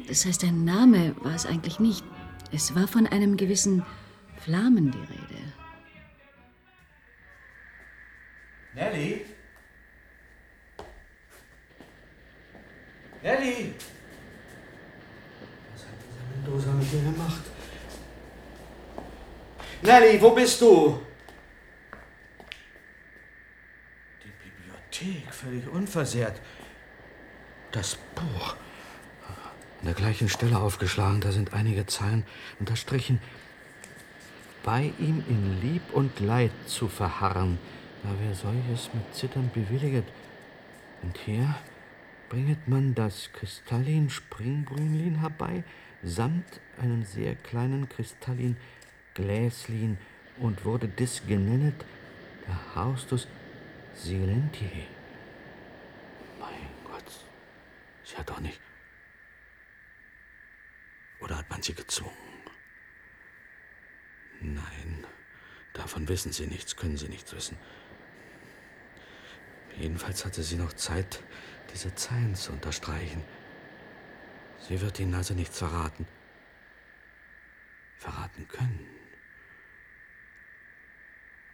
Das heißt, ein Name war es eigentlich nicht. Es war von einem gewissen Flamen die Rede. Nelly? Nelly? Was hat dieser Mendoza mit dir gemacht? Nelly, wo bist du? Die Bibliothek, völlig unversehrt. Das Buch. An der gleichen Stelle aufgeschlagen, da sind einige Zeilen unterstrichen. bei ihm in Lieb und Leid zu verharren. Da wer solches mit Zittern bewilliget. Und hier bringet man das Kristallin Springbrünlin herbei, samt einem sehr kleinen Kristallin Gläslin, und wurde dis genennet der Haustus Silenti. Mein Gott, sie hat doch nicht. Oder hat man sie gezwungen? Nein, davon wissen Sie nichts, können Sie nichts wissen. Jedenfalls hatte sie noch Zeit, diese Zeilen zu unterstreichen. Sie wird Ihnen also nichts verraten. Verraten können.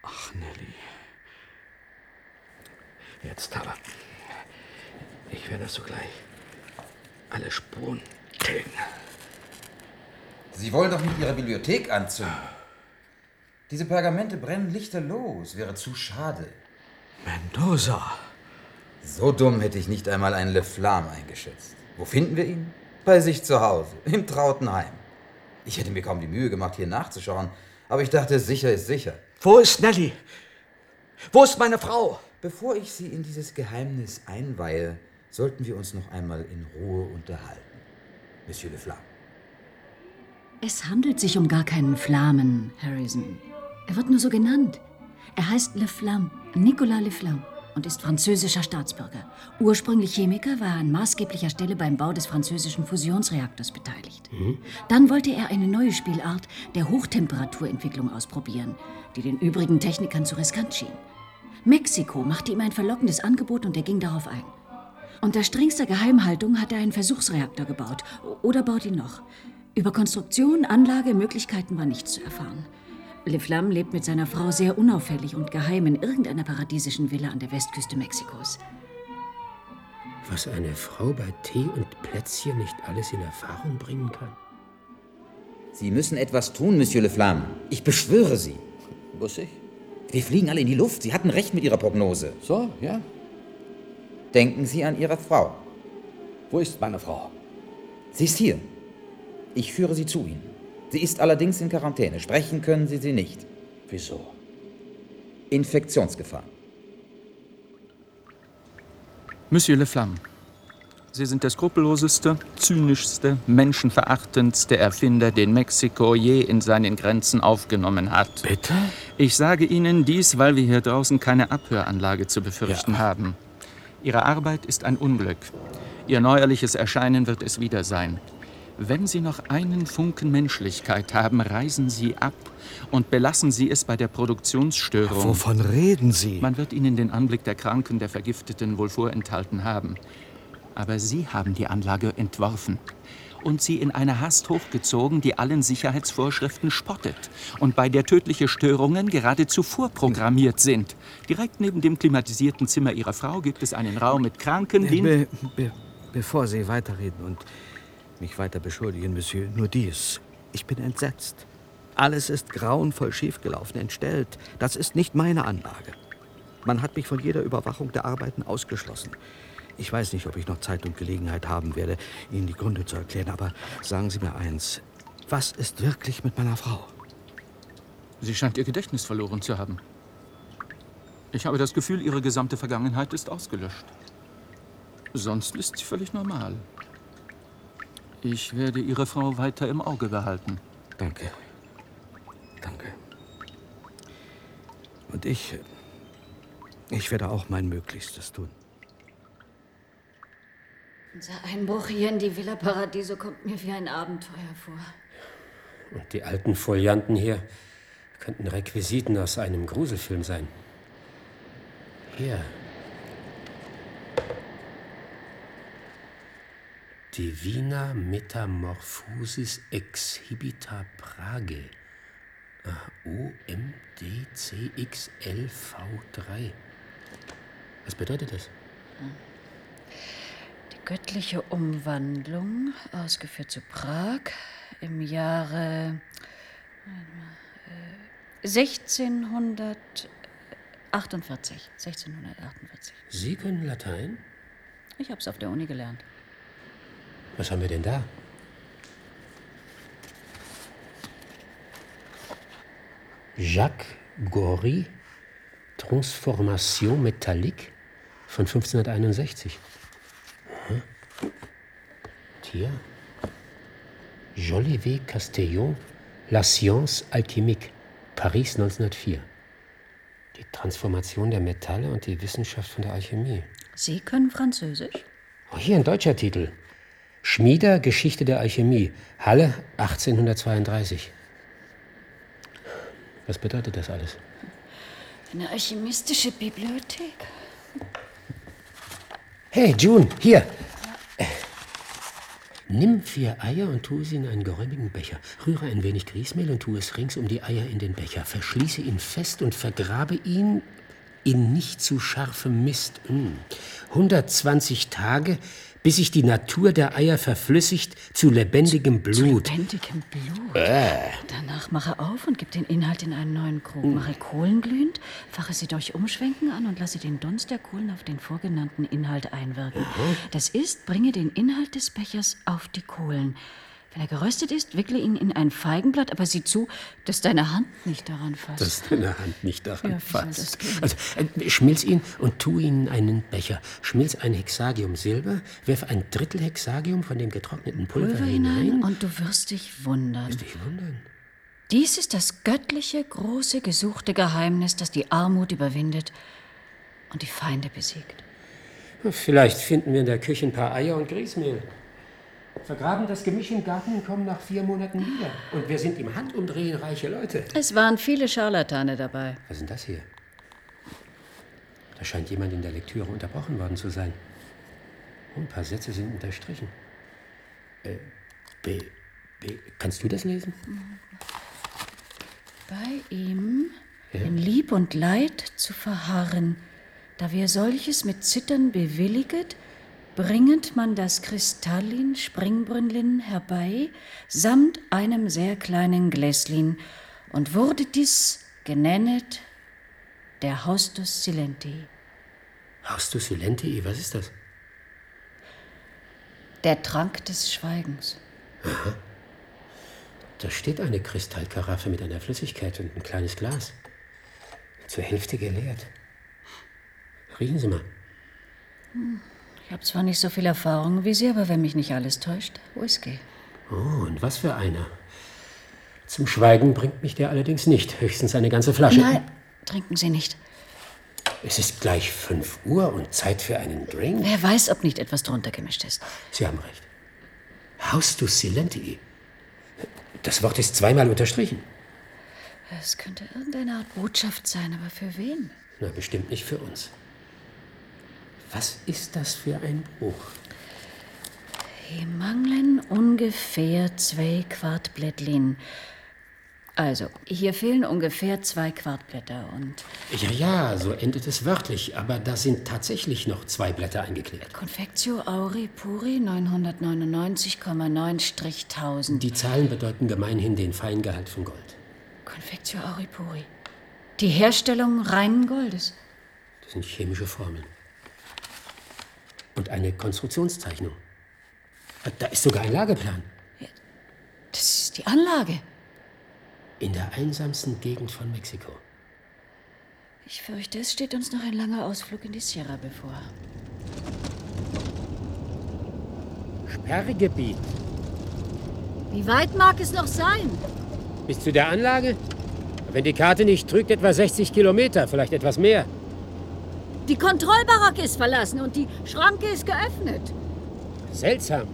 Ach, Nelly. Jetzt aber. Ich werde sogleich alle Spuren tilgen. Sie wollen doch nicht Ihre Bibliothek anzünden. Diese Pergamente brennen lichterlos. Wäre zu schade. Mendoza. So dumm hätte ich nicht einmal einen Le Flamme eingeschätzt. Wo finden wir ihn? Bei sich zu Hause, im Trautenheim. Ich hätte mir kaum die Mühe gemacht, hier nachzuschauen, aber ich dachte, sicher ist sicher. Wo ist Nelly? Wo ist meine Frau? Bevor ich Sie in dieses Geheimnis einweihe, sollten wir uns noch einmal in Ruhe unterhalten. Monsieur Le Flamme. Es handelt sich um gar keinen Flamen, Harrison. Er wird nur so genannt. Er heißt Le Flamme, Nicolas Le Flamme und ist französischer Staatsbürger. Ursprünglich Chemiker, war er an maßgeblicher Stelle beim Bau des französischen Fusionsreaktors beteiligt. Mhm. Dann wollte er eine neue Spielart der Hochtemperaturentwicklung ausprobieren, die den übrigen Technikern zu riskant schien. Mexiko machte ihm ein verlockendes Angebot und er ging darauf ein. Unter strengster Geheimhaltung hat er einen Versuchsreaktor gebaut oder baut ihn noch. Über Konstruktion, Anlage, Möglichkeiten war nichts zu erfahren. Le Flamme lebt mit seiner Frau sehr unauffällig und geheim in irgendeiner paradiesischen Villa an der Westküste Mexikos. Was eine Frau bei Tee und Plätzchen nicht alles in Erfahrung bringen kann. Sie müssen etwas tun, Monsieur Le Flamme. Ich beschwöre Sie. Muss ich? Wir fliegen alle in die Luft. Sie hatten recht mit Ihrer Prognose. So, ja. Denken Sie an Ihre Frau. Wo ist meine Frau? Sie ist hier. Ich führe Sie zu Ihnen. Sie ist allerdings in Quarantäne. Sprechen können Sie sie nicht. Wieso? Infektionsgefahr. Monsieur Le Flamme, Sie sind der skrupelloseste, zynischste, menschenverachtendste Erfinder, den Mexiko je in seinen Grenzen aufgenommen hat. Bitte? Ich sage Ihnen dies, weil wir hier draußen keine Abhöranlage zu befürchten haben. Ihre Arbeit ist ein Unglück. Ihr neuerliches Erscheinen wird es wieder sein. Wenn Sie noch einen Funken Menschlichkeit haben, reisen Sie ab und belassen Sie es bei der Produktionsstörung. Wovon reden Sie? Man wird Ihnen den Anblick der Kranken, der Vergifteten wohl vorenthalten haben. Aber Sie haben die Anlage entworfen und sie in einer Hast hochgezogen, die allen Sicherheitsvorschriften spottet und bei der tödliche Störungen geradezu vorprogrammiert sind. Direkt neben dem klimatisierten Zimmer Ihrer Frau gibt es einen Raum mit Kranken, die... Be be bevor Sie weiterreden und mich weiter beschuldigen, Monsieur, nur dies. Ich bin entsetzt. Alles ist grauenvoll schiefgelaufen, entstellt. Das ist nicht meine Anlage. Man hat mich von jeder Überwachung der Arbeiten ausgeschlossen. Ich weiß nicht, ob ich noch Zeit und Gelegenheit haben werde, Ihnen die Gründe zu erklären, aber sagen Sie mir eins. Was ist wirklich mit meiner Frau? Sie scheint ihr Gedächtnis verloren zu haben. Ich habe das Gefühl, ihre gesamte Vergangenheit ist ausgelöscht. Sonst ist sie völlig normal. Ich werde Ihre Frau weiter im Auge behalten. Danke. Danke. Und ich. Ich werde auch mein Möglichstes tun. Unser Einbruch hier in die Villa Paradiso kommt mir wie ein Abenteuer vor. Und die alten Folianten hier könnten Requisiten aus einem Gruselfilm sein. Hier. Divina Metamorphosis Exhibita Prague. OMDCXLV3. Was bedeutet das? Die göttliche Umwandlung, ausgeführt zu Prag im Jahre äh, 1648. 1648. Sie können Latein? Ich habe es auf der Uni gelernt. Was haben wir denn da? Jacques Gory, Transformation métallique von 1561. Aha. Tiens. Jolivet Castellon, La Science Alchimique, Paris 1904. Die Transformation der Metalle und die Wissenschaft von der Alchemie. Sie können Französisch? Oh, hier ein deutscher Titel. Schmieder Geschichte der Alchemie, Halle 1832. Was bedeutet das alles? Eine alchemistische Bibliothek. Hey, June, hier. Nimm vier Eier und tue sie in einen geräumigen Becher. Rühre ein wenig Grießmehl und tue es rings um die Eier in den Becher. Verschließe ihn fest und vergrabe ihn in nicht zu scharfem Mist. Hm. 120 Tage, bis sich die Natur der Eier verflüssigt zu lebendigem Blut. Lebendigem Blut. Äh. Danach mache auf und gib den Inhalt in einen neuen Krug. Mache Kohlen glühend, fache sie durch Umschwenken an und lasse den Dunst der Kohlen auf den vorgenannten Inhalt einwirken. Das ist, bringe den Inhalt des Bechers auf die Kohlen. Wenn er geröstet ist, wickle ihn in ein Feigenblatt, aber sieh zu, dass deine Hand nicht daran fasst. Dass deine Hand nicht daran Ja, fasst. Also, äh, schmilz ihn und tu ihn in einen Becher. Schmilz ein Hexagium Silber, werf ein Drittel Hexagium von dem getrockneten Pulver, Pulver hinein. hinein und du wirst dich wundern. dich wundern? Dies ist das göttliche, große, gesuchte Geheimnis, das die Armut überwindet und die Feinde besiegt. Vielleicht finden wir in der Küche ein paar Eier und Grießmehl. Vergraben das Gemisch im Garten und kommen nach vier Monaten wieder. Und wir sind im Handumdrehen reiche Leute. Es waren viele Scharlatane dabei. Was ist denn das hier? Da scheint jemand in der Lektüre unterbrochen worden zu sein. Oh, ein paar Sätze sind unterstrichen. Äh, B, B, kannst du das lesen? Bei ihm Ja. in Lieb und Leid zu verharren, da wir solches mit Zittern bewilliget, bringet man das Kristallin Springbrünnlin herbei, samt einem sehr kleinen Gläslin, und wurde dies genennet der Haustus Silenti. Hast du Silenti? Was ist das? Der Trank des Schweigens. Aha. Da steht eine Kristallkaraffe mit einer Flüssigkeit und ein kleines Glas. Zur Hälfte geleert. Riechen Sie mal. Hm, Ich habe zwar nicht so viel Erfahrung wie Sie, aber wenn mich nicht alles täuscht, Whisky. Oh, und was für einer. Zum Schweigen bringt mich der allerdings nicht. Höchstens eine ganze Flasche. Nein, trinken Sie nicht. Es ist gleich 5 Uhr und Zeit für einen Drink. Wer weiß, ob nicht etwas drunter gemischt ist. Sie haben recht. Haustus Silenti. Das Wort ist zweimal unterstrichen. Es könnte irgendeine Art Botschaft sein, aber für wen? Na, bestimmt nicht für uns. Was ist das für ein Buch? Hier manglen ungefähr zwei Quartblättlin. Also, hier fehlen ungefähr zwei Quartblätter und Ja, ja, so endet es wörtlich, aber da sind tatsächlich noch zwei Blätter eingeklebt. Confectio Auri Puri 999,9-1000. Die Zahlen bedeuten gemeinhin den Feingehalt von Gold. Confectio Auri Puri. Die Herstellung reinen Goldes. Das sind chemische Formeln. Und eine Konstruktionszeichnung. Da ist sogar ein Lageplan. Das ist die Anlage. In der einsamsten Gegend von Mexiko. Ich fürchte, es steht uns noch ein langer Ausflug in die Sierra bevor. Sperrgebiet. Wie weit mag es noch sein? Bis zu der Anlage? Wenn die Karte nicht trügt, etwa 60 Kilometer, vielleicht etwas mehr. Die Kontrollbaracke ist verlassen und die Schranke ist geöffnet. Seltsam.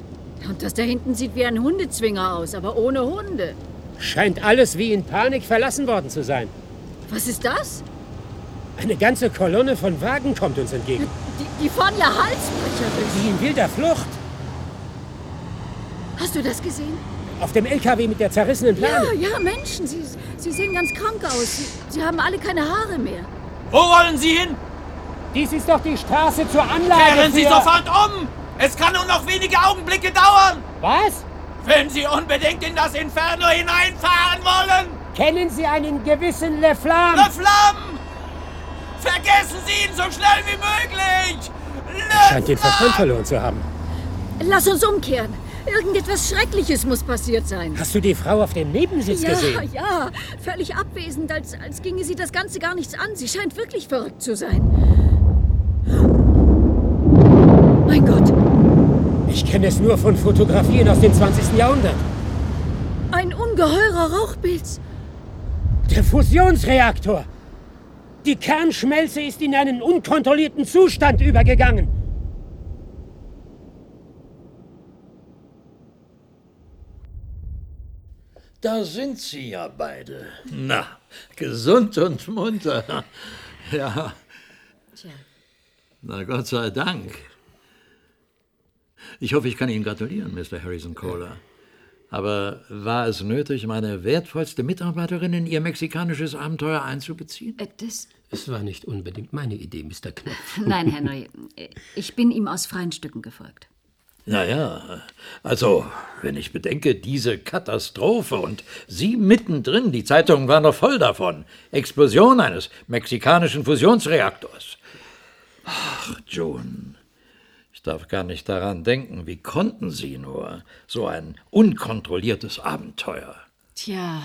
Und das da hinten sieht wie ein Hundezwinger aus, aber ohne Hunde. Scheint alles wie in Panik verlassen worden zu sein. Was ist das? Eine ganze Kolonne von Wagen kommt uns entgegen. Die, die fahren ja Halsbrecher. Wie in wilder Flucht. Hast du das gesehen? Auf dem LKW mit der zerrissenen Plane. Ja, ja, Menschen. Sie, sie sehen ganz krank aus. Sie, sie haben alle keine Haare mehr. Wo wollen Sie hin? Dies ist doch die Straße zur Anlage. Kehren Sie für- sofort um! Es kann nur noch wenige Augenblicke dauern! Was? Wenn Sie unbedingt in das Inferno hineinfahren wollen! Kennen Sie einen gewissen Le Flamme? Le Flamme! Vergessen Sie ihn so schnell wie möglich! Scheint den Verstand verloren zu haben. Lass uns umkehren. Irgendetwas Schreckliches muss passiert sein. Hast du die Frau auf dem Nebensitz ja, gesehen? Ja, völlig abwesend, als, als ginge sie das Ganze gar nichts an. Sie scheint wirklich verrückt zu sein. Mein Gott. Kenne es nur von Fotografien aus dem 20. Jahrhundert. Ein ungeheurer Rauchpilz. Der Fusionsreaktor. Die Kernschmelze ist in einen unkontrollierten Zustand übergegangen. Da sind Sie ja beide. Na, gesund und munter. Ja. Tja. Na Gott sei Dank. Ich hoffe, ich kann Ihnen gratulieren, Mr. Harrison Kohler. Aber war es nötig, meine wertvollste Mitarbeiterin in Ihr mexikanisches Abenteuer einzubeziehen? Äh, Das. Es war nicht unbedingt meine Idee, Mr. Knopf. Nein, Henry. Ich bin ihm aus freien Stücken gefolgt. Naja, also, wenn ich bedenke, diese Katastrophe und Sie mittendrin, die Zeitungen waren noch voll davon. Explosion eines mexikanischen Fusionsreaktors. Ach, June, ich darf gar nicht daran denken, wie konnten Sie nur so ein unkontrolliertes Abenteuer? Tja.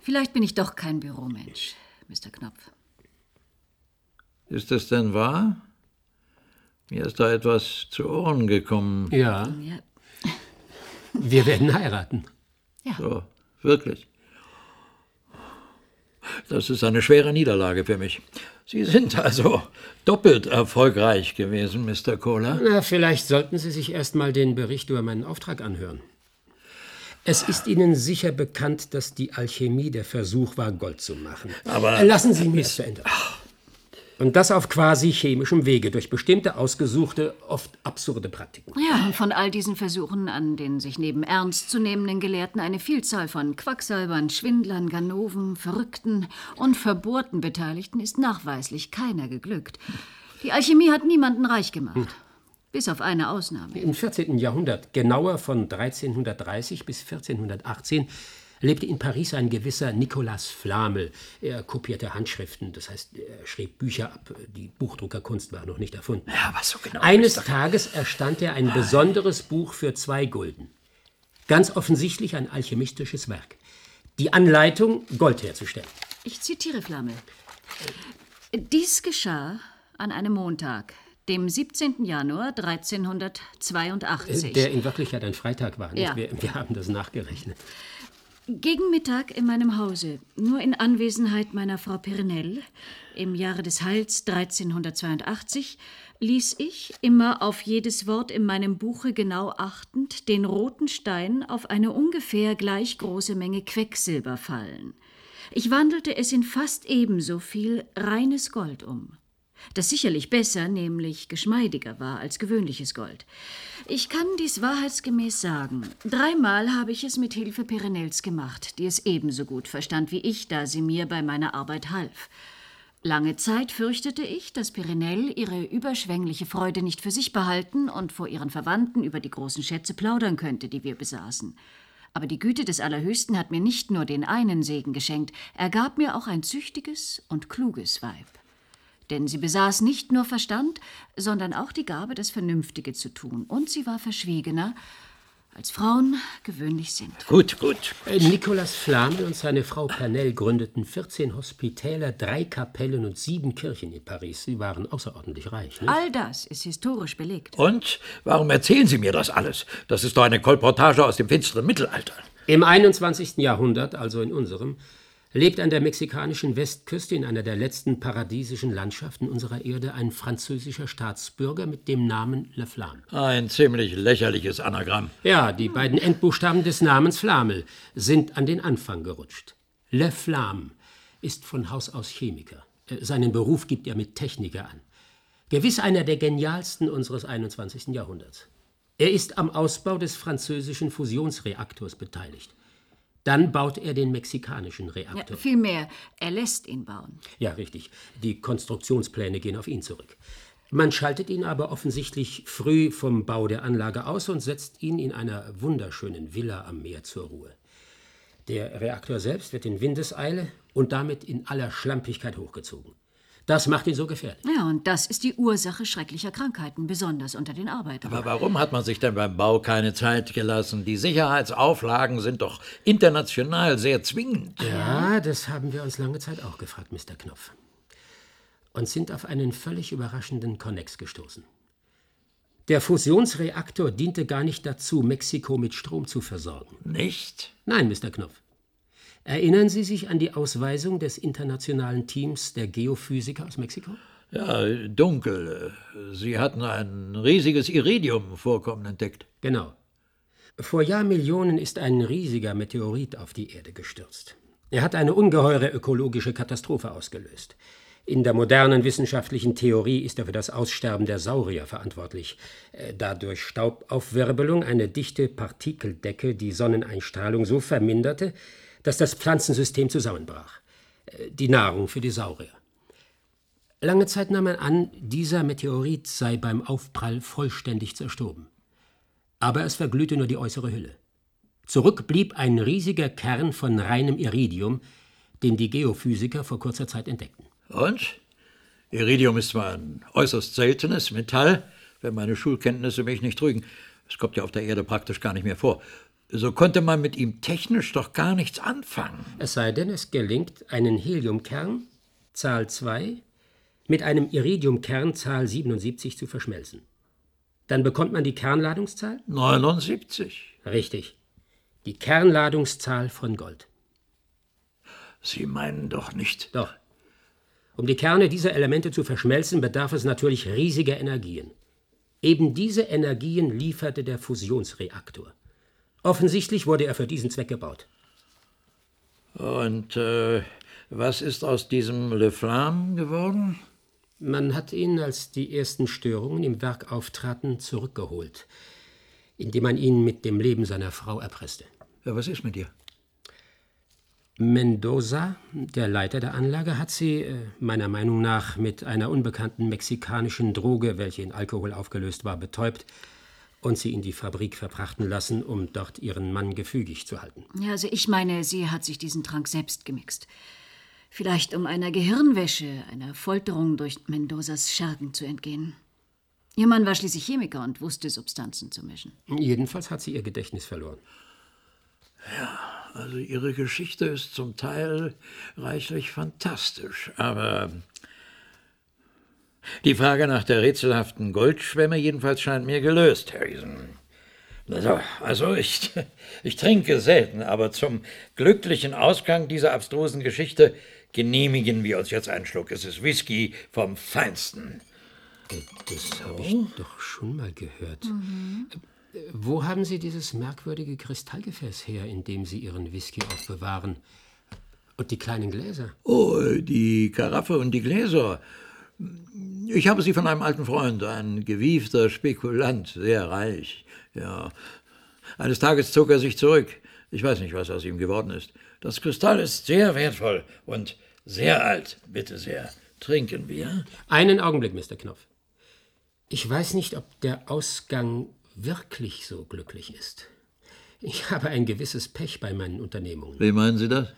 Vielleicht bin ich doch kein Büromensch, Mr. Knopf. Ist es denn wahr? Mir ist da etwas zu Ohren gekommen. Ja. Ja. Wir werden heiraten. So, wirklich. Das ist eine schwere Niederlage für mich. Sie sind also doppelt erfolgreich gewesen, Mr. Kohler. Na, vielleicht sollten Sie sich erst mal den Bericht über meinen Auftrag anhören. Es ist Ihnen sicher bekannt, dass die Alchemie der Versuch war, Gold zu machen. Aber- Lassen Sie mich es zu Ende. Und das auf quasi chemischem Wege, durch bestimmte ausgesuchte, oft absurde Praktiken. Ja, und von all diesen Versuchen, an denen sich neben ernstzunehmenden Gelehrten eine Vielzahl von Quacksalbern, Schwindlern, Ganoven, Verrückten und Verbohrten Beteiligten, ist nachweislich keiner geglückt. Die Alchemie hat niemanden reich gemacht. Bis auf eine Ausnahme. Im 14. Jahrhundert, genauer von 1330 bis 1418, lebte in Paris ein gewisser Nicolas Flamel. Er kopierte Handschriften, das heißt, er schrieb Bücher ab. Die Buchdruckerkunst war noch nicht erfunden. Ja, was so genau? Eines Tages erstand er ein besonderes Buch für zwei Gulden. Ganz offensichtlich ein alchemistisches Werk. Die Anleitung, Gold herzustellen. Ich zitiere Flammel. Dies geschah an einem Montag, dem 17. Januar 1382. Der in Wirklichkeit ein Freitag war. Nicht? Ja. Wir, wir haben das nachgerechnet. Gegen Mittag in meinem Hause, nur in Anwesenheit meiner Frau Pirinell, im Jahre des Heils 1382, ließ ich, immer auf jedes Wort in meinem Buche genau achtend, den roten Stein auf eine ungefähr gleich große Menge Quecksilber fallen. Ich wandelte es in fast ebenso viel reines Gold um das sicherlich besser, nämlich geschmeidiger war als gewöhnliches Gold. Ich kann dies wahrheitsgemäß sagen. Dreimal habe ich es mit Hilfe Perenels gemacht, die es ebenso gut verstand wie ich, da sie mir bei meiner Arbeit half. Lange Zeit fürchtete ich, dass Perenelle ihre überschwängliche Freude nicht für sich behalten und vor ihren Verwandten über die großen Schätze plaudern könnte, die wir besaßen. Aber die Güte des Allerhöchsten hat mir nicht nur den einen Segen geschenkt, er gab mir auch ein züchtiges und kluges Weib. Denn sie besaß nicht nur Verstand, sondern auch die Gabe, das Vernünftige zu tun. Und sie war verschwiegener, als Frauen gewöhnlich sind. Gut, gut. Äh, Nicolas Flamel und seine Frau Pernelle gründeten 14 Hospitäler, drei Kapellen und sieben Kirchen in Paris. Sie waren außerordentlich reich. Ne? All das ist historisch belegt. Und warum erzählen Sie mir das alles? Das ist doch eine Kolportage aus dem finsteren Mittelalter. Im 21. Jahrhundert, also in unserem, lebt an der mexikanischen Westküste in einer der letzten paradiesischen Landschaften unserer Erde ein französischer Staatsbürger mit dem Namen Le Flamme. Ein ziemlich lächerliches Anagramm. Ja, die beiden Endbuchstaben des Namens Flamel sind an den Anfang gerutscht. Le Flamme ist von Haus aus Chemiker. Äh, Seinen Beruf gibt er mit Techniker an. Gewiss einer der genialsten unseres 21. Jahrhunderts. Er ist am Ausbau des französischen Fusionsreaktors beteiligt. Dann baut er den mexikanischen Ja, Reaktor. vielmehr, er lässt ihn bauen. Ja, richtig. Die Konstruktionspläne gehen auf ihn zurück. Man schaltet ihn aber offensichtlich früh vom Bau der Anlage aus und setzt ihn in einer wunderschönen Villa am Meer zur Ruhe. Der Reaktor selbst wird in Windeseile und damit in aller Schlampigkeit hochgezogen. Das macht ihn so gefährlich. Ja, und das ist die Ursache schrecklicher Krankheiten, besonders unter den Arbeitern. Aber warum hat man sich denn beim Bau keine Zeit gelassen? Die Sicherheitsauflagen sind doch international sehr zwingend. Ja, das haben wir uns lange Zeit auch gefragt, Mr. Knopf. Und sind auf einen völlig überraschenden Konnex gestoßen. Der Fusionsreaktor diente gar nicht dazu, Mexiko mit Strom zu versorgen. Nicht? Nein, Mr. Knopf. Erinnern Sie sich an die Ausweisung des internationalen Teams der Geophysiker aus Mexiko? Ja, dunkel. Sie hatten ein riesiges Iridium-Vorkommen entdeckt. Genau. Vor Jahrmillionen ist ein riesiger Meteorit auf die Erde gestürzt. Er hat eine ungeheure ökologische Katastrophe ausgelöst. In der modernen wissenschaftlichen Theorie ist er für das Aussterben der Saurier verantwortlich, äh, da durch Staubaufwirbelung eine dichte Partikeldecke die Sonneneinstrahlung so verminderte, dass das Pflanzensystem zusammenbrach. Äh, die Nahrung für die Saurier. Lange Zeit nahm man an, dieser Meteorit sei beim Aufprall vollständig zerstorben. Aber es verglühte nur die äußere Hülle. Zurück blieb ein riesiger Kern von reinem Iridium, den die Geophysiker vor kurzer Zeit entdeckten. Und? Iridium ist zwar ein äußerst seltenes Metall, wenn meine Schulkenntnisse mich nicht trügen. Es kommt ja auf der Erde praktisch gar nicht mehr vor. So konnte man mit ihm technisch doch gar nichts anfangen. Es sei denn, es gelingt, einen Heliumkern, Zahl 2, mit einem Iridiumkern, Zahl 77, zu verschmelzen. Dann bekommt man die Kernladungszahl? 79. Richtig. Die Kernladungszahl von Gold. Sie meinen doch nicht. Doch. Um die Kerne dieser Elemente zu verschmelzen, bedarf es natürlich riesiger Energien. Eben diese Energien lieferte der Fusionsreaktor. Offensichtlich wurde er für diesen Zweck gebaut. Und äh, was ist aus diesem Le Flamme geworden? Man hat ihn, als die ersten Störungen im Werk auftraten, zurückgeholt, indem man ihn mit dem Leben seiner Frau erpresste. Ja, was ist mit ihr? Mendoza, der Leiter der Anlage, hat sie, äh, meiner Meinung nach, mit einer unbekannten mexikanischen Droge, welche in Alkohol aufgelöst war, betäubt und sie in die Fabrik verbrachten lassen, um dort ihren Mann gefügig zu halten. Ja, also ich meine, sie hat sich diesen Trank selbst gemixt. Vielleicht um einer Gehirnwäsche, einer Folterung durch Mendozas Schergen zu entgehen. Ihr Mann war schließlich Chemiker und wusste, Substanzen zu mischen. Jedenfalls hat sie ihr Gedächtnis verloren. Ja, also ihre Geschichte ist zum Teil reichlich fantastisch, aber die Frage nach der rätselhaften Goldschwemme jedenfalls scheint mir gelöst, Harrison. Also, also ich, ich trinke selten, aber zum glücklichen Ausgang dieser abstrusen Geschichte genehmigen wir uns jetzt einen Schluck. Es ist Whisky vom Feinsten. Das habe ich doch schon mal gehört. Mhm. Wo haben Sie dieses merkwürdige Kristallgefäß her, in dem Sie Ihren Whisky aufbewahren? Und die kleinen Gläser? Oh, die Karaffe und die Gläser. Ich habe sie von einem alten Freund, ein gewiefter Spekulant, sehr reich. Ja. Eines Tages zog er sich zurück. Ich weiß nicht, was aus ihm geworden ist. Das Kristall ist sehr wertvoll und sehr alt. Bitte sehr. Trinken wir? Einen Augenblick, Mr. Knopf. Ich weiß nicht, ob der Ausgang wirklich so glücklich ist. Ich habe ein gewisses Pech bei meinen Unternehmungen. Wie meinen Sie das?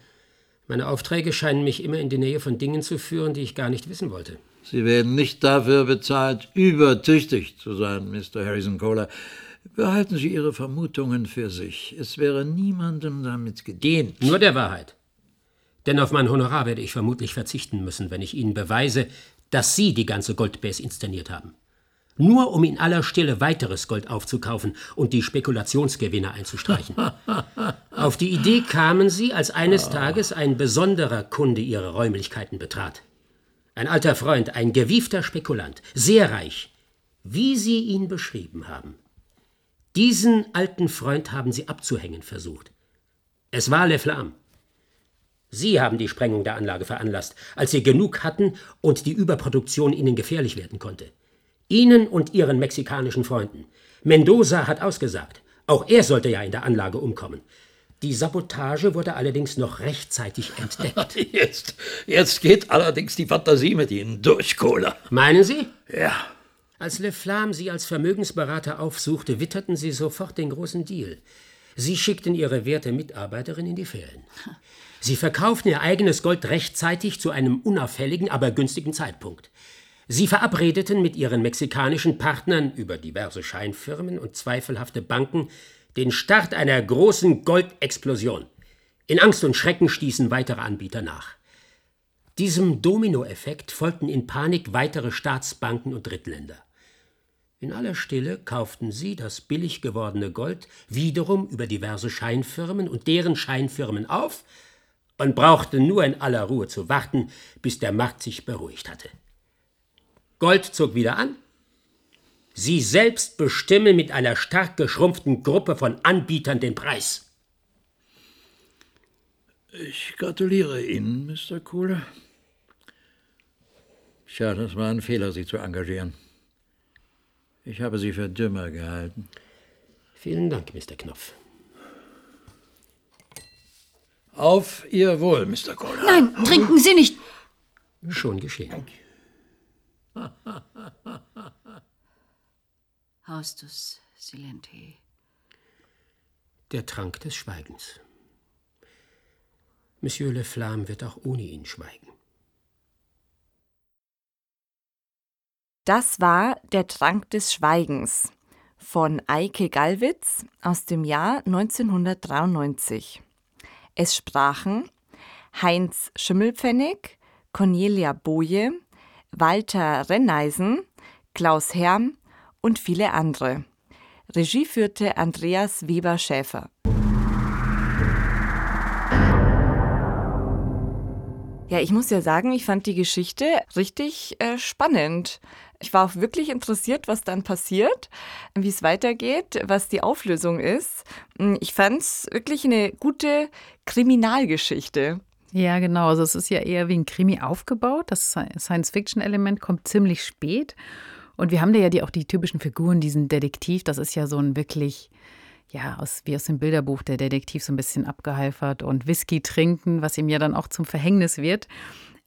Meine Aufträge scheinen mich immer in die Nähe von Dingen zu führen, die ich gar nicht wissen wollte. Sie werden nicht dafür bezahlt, übertüchtig zu sein, Mr. Harrison Kohler. Behalten Sie Ihre Vermutungen für sich. Es wäre niemandem damit gedient. Nur der Wahrheit. Denn auf mein Honorar werde ich vermutlich verzichten müssen, wenn ich Ihnen beweise, dass Sie die ganze Goldbase inszeniert haben. Nur um in aller Stille weiteres Gold aufzukaufen und die Spekulationsgewinne einzustreichen. auf die Idee kamen Sie, als eines Tages ein besonderer Kunde Ihre Räumlichkeiten betrat. Ein alter Freund, ein gewiefter Spekulant, sehr reich, wie Sie ihn beschrieben haben. Diesen alten Freund haben Sie abzuhängen versucht. Es war Le Flamme. Sie haben die Sprengung der Anlage veranlasst, als Sie genug hatten und die Überproduktion Ihnen gefährlich werden konnte. Ihnen und Ihren mexikanischen Freunden. Mendoza hat ausgesagt. Auch er sollte ja in der Anlage umkommen. Die Sabotage wurde allerdings noch rechtzeitig entdeckt. Jetzt, jetzt geht allerdings die Fantasie mit Ihnen durch, Kohler. Meinen Sie? Ja. Als Le Flamme Sie als Vermögensberater aufsuchte, witterten Sie sofort den großen Deal. Sie schickten Ihre werte Mitarbeiterin in die Ferien. Sie verkauften Ihr eigenes Gold rechtzeitig zu einem unauffälligen, aber günstigen Zeitpunkt. Sie verabredeten mit Ihren mexikanischen Partnern über diverse Scheinfirmen und zweifelhafte Banken den Start einer großen Goldexplosion. In Angst und Schrecken stießen weitere Anbieter nach. Diesem Dominoeffekt folgten in Panik weitere Staatsbanken und Drittländer. In aller Stille kauften sie das billig gewordene Gold wiederum über diverse Scheinfirmen und deren Scheinfirmen auf und brauchten nur in aller Ruhe zu warten, bis der Markt sich beruhigt hatte. Gold zog wieder an. Sie selbst bestimmen mit einer stark geschrumpften Gruppe von Anbietern den Preis. Ich gratuliere Ihnen, Mr. Kohler. Tja, das war ein Fehler, Sie zu engagieren. Ich habe Sie für dümmer gehalten. Vielen Dank, Mr. Knopf. Auf Ihr Wohl, Mr. Kohler. Nein, trinken Sie nicht. Schon geschehen. Haustus silente. Der Trank des Schweigens. Monsieur Le Flamme wird auch ohne ihn schweigen. Das war Der Trank des Schweigens von Eike Gallwitz aus dem Jahr 1993. Es sprachen Heinz Schimmelpfennig, Cornelia Boje, Walter Renneisen, Klaus Herm und viele andere. Regie führte Andreas Weber-Schäfer. Ja, ich muss ja sagen, ich fand die Geschichte richtig äh, spannend. Ich war auch wirklich interessiert, was dann passiert, wie es weitergeht, was die Auflösung ist. Hm, ich fand es wirklich eine gute Kriminalgeschichte. Ja, genau. Also es ist ja eher wie ein Krimi aufgebaut. Das Science-Fiction-Element kommt ziemlich spät. Und wir haben da ja die, auch die typischen Figuren, diesen Detektiv. Das ist ja so ein wirklich ja, aus, wie aus dem Bilderbuch der Detektiv so ein bisschen abgehalfert und Whisky trinken, was ihm ja dann auch zum Verhängnis wird.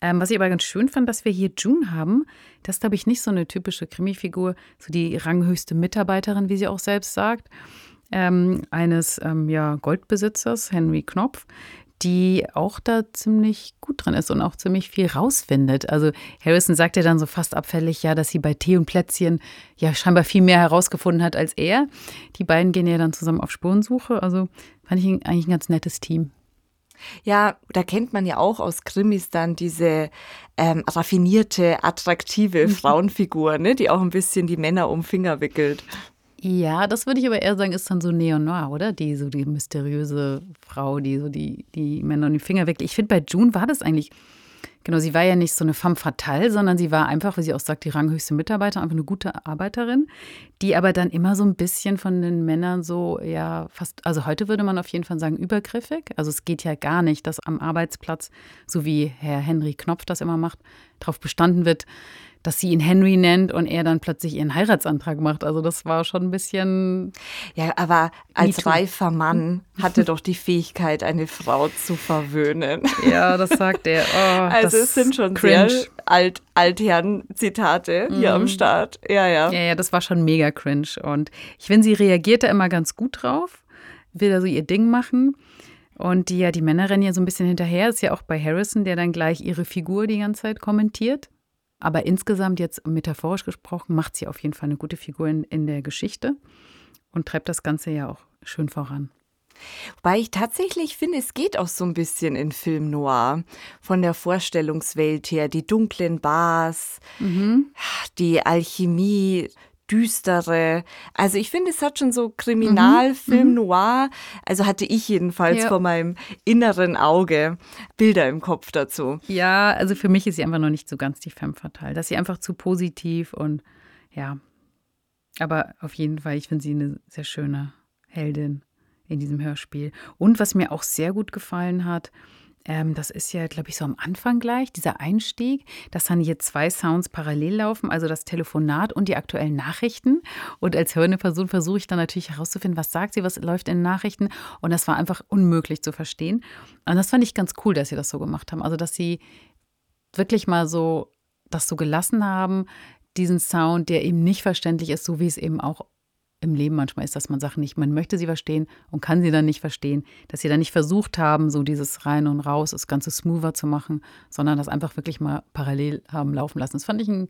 Ähm, was ich aber ganz schön fand, dass wir hier June haben. Das ist, glaube ich, nicht so eine typische Krimi-Figur, so die ranghöchste Mitarbeiterin, wie sie auch selbst sagt, ähm, eines ähm, ja, Goldbesitzers, Henry Knopf, die auch da ziemlich gut drin ist und auch ziemlich viel rausfindet. Also Harrison sagt ja dann so fast abfällig, ja, dass sie bei Tee und Plätzchen ja scheinbar viel mehr herausgefunden hat als er. Die beiden gehen ja dann zusammen auf Spurensuche. Also fand ich eigentlich ein ganz nettes Team. Ja, da kennt man ja auch aus Krimis dann diese ähm, raffinierte, attraktive Frauenfigur, ne, die auch ein bisschen die Männer um Finger wickelt. Ja, das würde ich aber eher sagen, ist dann so Neo-Noir, oder? Die so die mysteriöse Frau, die so die, die Männer um die Finger wickelt. Ich finde, bei June war das eigentlich, genau, sie war ja nicht so eine femme fatale, sondern sie war einfach, wie sie auch sagt, die ranghöchste Mitarbeiterin, einfach eine gute Arbeiterin, die aber dann immer so ein bisschen von den Männern so, ja, fast, also heute würde man auf jeden Fall sagen, übergriffig. Also es geht ja gar nicht, dass am Arbeitsplatz, so wie Herr Henry Knopf das immer macht, darauf bestanden wird, dass sie ihn Henry nennt und er dann plötzlich ihren Heiratsantrag macht. Also das war schon ein bisschen. Ja, aber als reifer Mann hatte doch die Fähigkeit, eine Frau zu verwöhnen. Ja, das sagt er. Oh, also es sind schon cringe. sehr alt, Altherren-Zitate hier mhm. am Start. Ja, ja. Ja, ja, das war schon mega cringe. Und ich finde, sie reagiert da immer ganz gut drauf, will da so ihr Ding machen. Und die ja, die Männer rennen ja so ein bisschen hinterher. Ist ja auch bei Harrison, der dann gleich ihre Figur die ganze Zeit kommentiert. Aber insgesamt, jetzt metaphorisch gesprochen, macht sie auf jeden Fall eine gute Figur in, in der Geschichte und treibt das Ganze ja auch schön voran. Wobei ich tatsächlich finde, es geht auch so ein bisschen in Film Noir. Von der Vorstellungswelt her, die dunklen Bars, mhm. die Alchemie, düstere. Also ich finde, es hat schon so Kriminalfilm mhm. noir. Also hatte ich jedenfalls ja. vor meinem inneren Auge Bilder im Kopf dazu. Ja, also für mich ist sie einfach noch nicht so ganz die Femme fatale. Dass sie einfach zu positiv und ja. Aber auf jeden Fall, ich finde sie eine sehr schöne Heldin in diesem Hörspiel. Und was mir auch sehr gut gefallen hat, ähm, das ist ja, glaube ich, so am Anfang gleich, dieser Einstieg, dass dann hier zwei Sounds parallel laufen, also das Telefonat und die aktuellen Nachrichten. Und als hörende Person versuche ich dann natürlich herauszufinden, was sagt sie, was läuft in den Nachrichten. Und das war einfach unmöglich zu verstehen. Und das fand ich ganz cool, dass sie das so gemacht haben. Also, dass sie wirklich mal so das so gelassen haben, diesen Sound, der eben nicht verständlich ist, so wie es eben auch im Leben manchmal ist, dass man Sachen nicht, man möchte sie verstehen und kann sie dann nicht verstehen, dass sie dann nicht versucht haben, so dieses rein und raus, das Ganze smoother zu machen, sondern das einfach wirklich mal parallel haben laufen lassen. Das fand ich ein,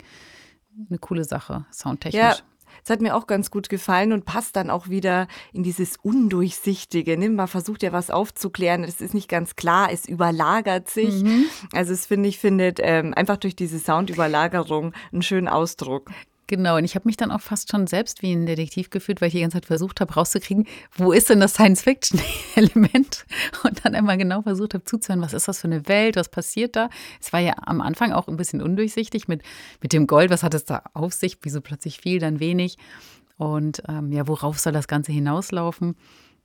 eine coole Sache, soundtechnisch. Ja. Es hat mir auch ganz gut gefallen und passt dann auch wieder in dieses Undurchsichtige. Ne? Man versucht ja was aufzuklären, es ist nicht ganz klar, es überlagert sich. Mhm. Also es finde ich, findet ähm, einfach durch diese Soundüberlagerung einen schönen Ausdruck. Genau, und ich habe mich dann auch fast schon selbst wie ein Detektiv gefühlt, weil ich die ganze Zeit versucht habe, rauszukriegen, wo ist denn das Science-Fiction-Element? Und dann einmal genau versucht habe zuzuhören, was ist das für eine Welt, was passiert da? Es war ja am Anfang auch ein bisschen undurchsichtig mit, mit dem Gold, was hat es da auf sich, wieso plötzlich viel, dann wenig. Und ähm, ja, worauf soll das Ganze hinauslaufen?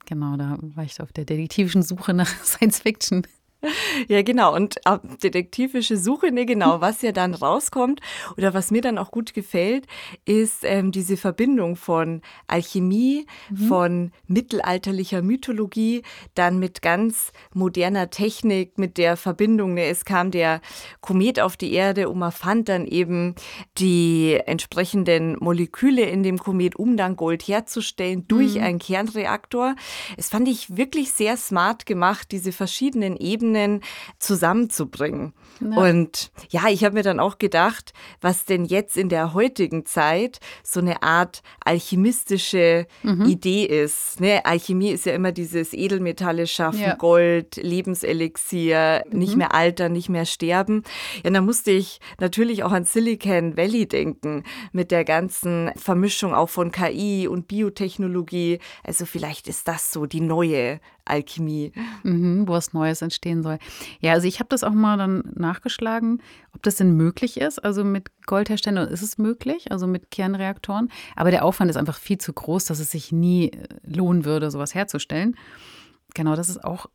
Genau, da war ich auf der detektivischen Suche nach Science-Fiction. Ja, genau. Und detektivische Suche, ne, genau, was ja dann rauskommt oder was mir dann auch gut gefällt, ist ähm, diese Verbindung von Alchemie, mhm. von mittelalterlicher Mythologie, dann mit ganz moderner Technik, mit der Verbindung. Ne, es kam der Komet auf die Erde und man fand dann eben die entsprechenden Moleküle in dem Komet, um dann Gold herzustellen durch mhm. einen Kernreaktor. Es fand ich wirklich sehr smart gemacht, diese verschiedenen Ebenen Ebenen zusammenzubringen. Ja. Und ja, ich habe mir dann auch gedacht, was denn jetzt in der heutigen Zeit so eine Art alchemistische mhm. Idee ist. Ne? Alchemie ist ja immer dieses Edelmetalle schaffen, ja. Gold, Lebenselixier, mhm. nicht mehr altern, nicht mehr sterben. Ja, da musste ich natürlich auch an Silicon Valley denken, mit der ganzen Vermischung auch von KI und Biotechnologie. Also vielleicht ist das so die neue Alchemie. Mhm, wo was Neues entstehen soll. Ja, also ich habe das auch mal dann nachgeschlagen, ob das denn möglich ist. Also mit Goldherstellern ist es möglich, also mit Kernreaktoren. Aber der Aufwand ist einfach viel zu groß, dass es sich nie äh, lohnen würde, sowas herzustellen. Genau, das ist auch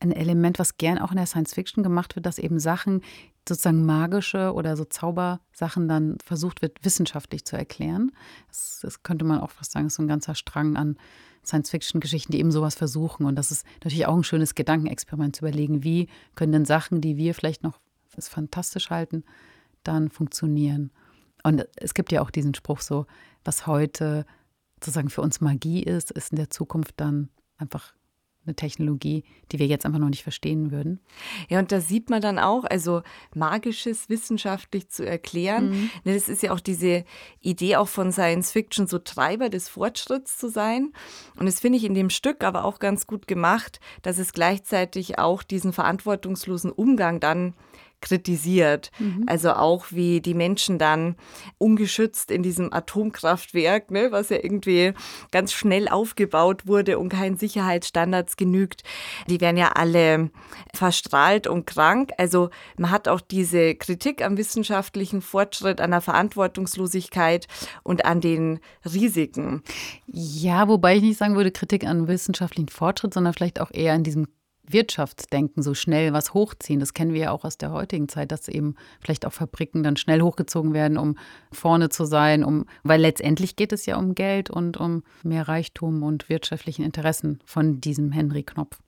ein Element, was gern auch in der Science Fiction gemacht wird, dass eben Sachen, sozusagen magische oder so Zaubersachen dann versucht wird, wissenschaftlich zu erklären. Das, das könnte man auch fast sagen, ist so ein ganzer Strang an Science-Fiction-Geschichten, die eben sowas versuchen. Und das ist natürlich auch ein schönes Gedankenexperiment zu überlegen, wie können denn Sachen, die wir vielleicht noch als fantastisch halten, dann funktionieren. Und es gibt ja auch diesen Spruch so, was heute sozusagen für uns Magie ist, ist in der Zukunft dann einfach eine Technologie, die wir jetzt einfach noch nicht verstehen würden. Ja, und da sieht man dann auch, also magisches wissenschaftlich zu erklären. Mhm. Ne, das ist ja auch diese Idee auch von Science Fiction, so Treiber des Fortschritts zu sein. Und das finde ich in dem Stück aber auch ganz gut gemacht, dass es gleichzeitig auch diesen verantwortungslosen Umgang dann kritisiert. Mhm. Also auch wie die Menschen dann ungeschützt in diesem Atomkraftwerk, ne, was ja irgendwie ganz schnell aufgebaut wurde und keinen Sicherheitsstandards genügt, die werden ja alle verstrahlt und krank. Also man hat auch diese Kritik am wissenschaftlichen Fortschritt, an der Verantwortungslosigkeit und an den Risiken. Ja, wobei ich nicht sagen würde Kritik an wissenschaftlichen Fortschritt, sondern vielleicht auch eher an diesem Wirtschaftsdenken so schnell was hochziehen. Das kennen wir ja auch aus der heutigen Zeit, dass eben vielleicht auch Fabriken dann schnell hochgezogen werden, um vorne zu sein, um, weil letztendlich geht es ja um Geld und um mehr Reichtum und wirtschaftlichen Interessen von diesem Henry Knopf.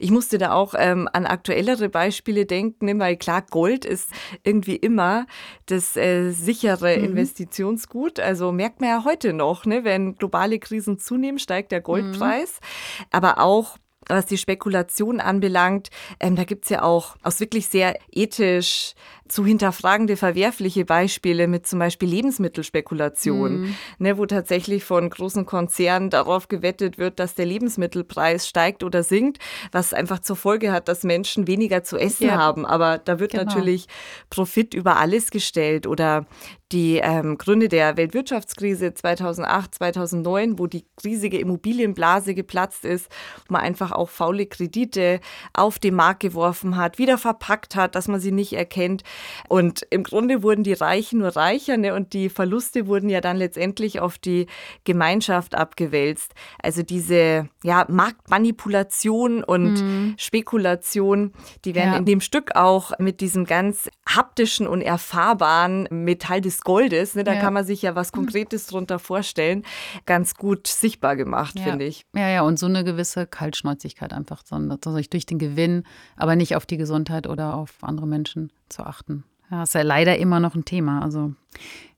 Ich musste da auch ähm, an aktuellere Beispiele denken, ne, weil klar, Gold ist irgendwie immer das äh, sichere mhm. Investitionsgut. Also merkt man ja heute noch, ne, wenn globale Krisen zunehmen, steigt der Goldpreis. Mhm. Aber auch was die Spekulation anbelangt, ähm, da gibt es ja auch aus wirklich sehr ethisch zu hinterfragende, verwerfliche Beispiele mit zum Beispiel Lebensmittelspekulation, mhm. ne, wo tatsächlich von großen Konzernen darauf gewettet wird, dass der Lebensmittelpreis steigt oder sinkt, was einfach zur Folge hat, dass Menschen weniger zu essen ja. haben. Aber da wird genau. natürlich Profit über alles gestellt oder die ähm, Gründe der Weltwirtschaftskrise 2008, 2009, wo die riesige Immobilienblase geplatzt ist, wo man einfach auch faule Kredite auf den Markt geworfen hat, wieder verpackt hat, dass man sie nicht erkennt. Und im Grunde wurden die Reichen nur reicher ne? und die Verluste wurden ja dann letztendlich auf die Gemeinschaft abgewälzt. Also diese ja, Marktmanipulation und mhm. Spekulation, die werden ja. in dem Stück auch mit diesem ganz haptischen und erfahrbaren Metall des Goldes, ne? da ja. kann man sich ja was mhm. Konkretes drunter vorstellen, ganz gut sichtbar gemacht, ja. finde ich. Ja, ja, und so eine gewisse Kaltschnäuzigkeit einfach, sondern durch den Gewinn, aber nicht auf die Gesundheit oder auf andere Menschen zu achten. Ja, ist ja leider immer noch ein Thema. Also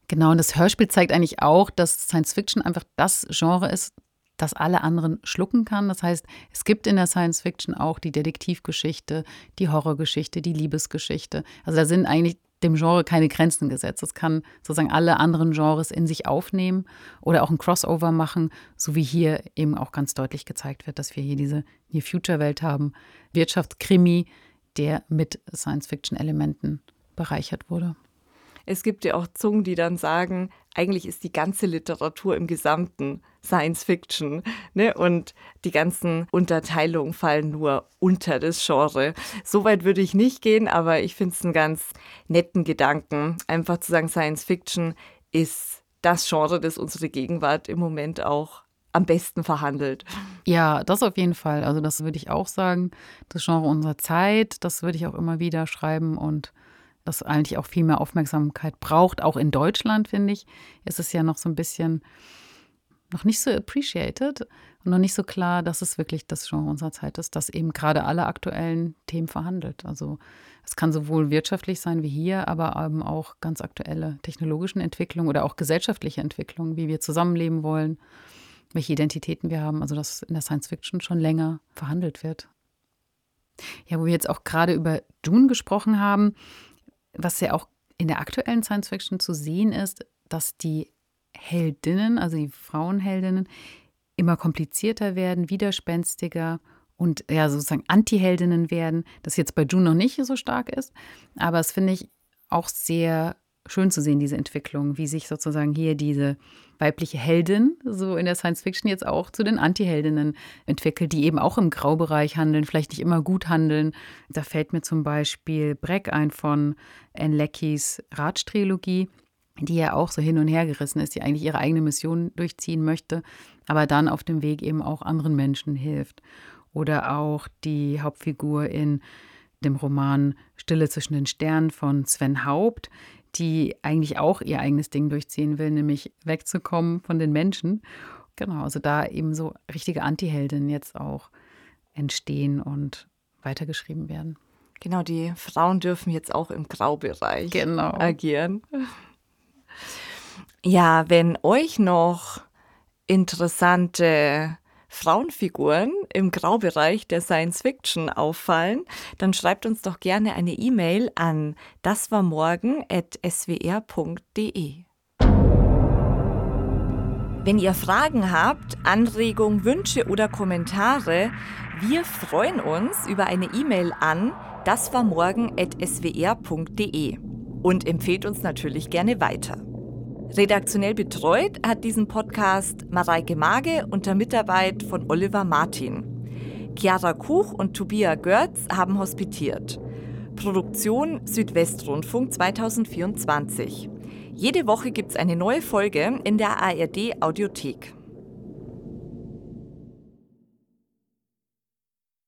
Genau, und das Hörspiel zeigt eigentlich auch, dass Science Fiction einfach das Genre ist, das alle anderen schlucken kann. Das heißt, es gibt in der Science Fiction auch die Detektivgeschichte, die Horrorgeschichte, die Liebesgeschichte. Also da sind eigentlich dem Genre keine Grenzen gesetzt. Es kann sozusagen alle anderen Genres in sich aufnehmen oder auch ein Crossover machen, so wie hier eben auch ganz deutlich gezeigt wird, dass wir hier diese Near-Future-Welt haben. Wirtschaftskrimi, der mit Science-Fiction-Elementen bereichert wurde. Es gibt ja auch Zungen, die dann sagen, eigentlich ist die ganze Literatur im Gesamten Science Fiction. Ne? Und die ganzen Unterteilungen fallen nur unter das Genre. So weit würde ich nicht gehen, aber ich finde es einen ganz netten Gedanken, einfach zu sagen, Science Fiction ist das Genre, das unsere Gegenwart im Moment auch am besten verhandelt. Ja, das auf jeden Fall. Also das würde ich auch sagen. Das Genre unserer Zeit, das würde ich auch immer wieder schreiben und das eigentlich auch viel mehr Aufmerksamkeit braucht. Auch in Deutschland, finde ich, ist es ja noch so ein bisschen noch nicht so appreciated und noch nicht so klar, dass es wirklich das Genre unserer Zeit ist, das eben gerade alle aktuellen Themen verhandelt. Also es kann sowohl wirtschaftlich sein wie hier, aber eben auch ganz aktuelle technologischen Entwicklungen oder auch gesellschaftliche Entwicklungen, wie wir zusammenleben wollen, welche Identitäten wir haben. Also dass in der Science Fiction schon länger verhandelt wird. Ja, wo wir jetzt auch gerade über Dune gesprochen haben, was ja auch in der aktuellen Science Fiction zu sehen ist, dass die Heldinnen, also die Frauenheldinnen, immer komplizierter werden, widerspenstiger und ja sozusagen Anti-Heldinnen werden. Das jetzt bei June noch nicht so stark ist, aber es finde ich auch sehr schön zu sehen, diese Entwicklung, wie sich sozusagen hier diese weibliche Heldin, so in der Science Fiction jetzt auch zu den Anti-Heldinnen entwickelt, die eben auch im Graubereich handeln, vielleicht nicht immer gut handeln. Da fällt mir zum Beispiel Breck ein von Anne Leckys Ratsch-Trilogie, die ja auch so hin und her gerissen ist, die eigentlich ihre eigene Mission durchziehen möchte, aber dann auf dem Weg eben auch anderen Menschen hilft. Oder auch die Hauptfigur in dem Roman Stille zwischen den Sternen von Sven Haupt, die eigentlich auch ihr eigenes Ding durchziehen will, nämlich wegzukommen von den Menschen. Genau, also da eben so richtige Antiheldinnen jetzt auch entstehen und weitergeschrieben werden. Genau, die Frauen dürfen jetzt auch im Graubereich genau. agieren. Ja, wenn euch noch interessante Frauenfiguren im Graubereich der Science Fiction auffallen, dann schreibt uns doch gerne eine E-Mail an daswarmorgen.swr.de. Wenn ihr Fragen habt, Anregungen, Wünsche oder Kommentare, wir freuen uns über eine E-Mail an daswarmorgen.swr.de und empfehlt uns natürlich gerne weiter. Redaktionell betreut hat diesen Podcast Mareike Mage unter Mitarbeit von Oliver Martin. Chiara Kuch und Tobias Görz haben hospitiert. Produktion Südwestrundfunk 2024. Jede Woche gibt es eine neue Folge in der ARD Audiothek.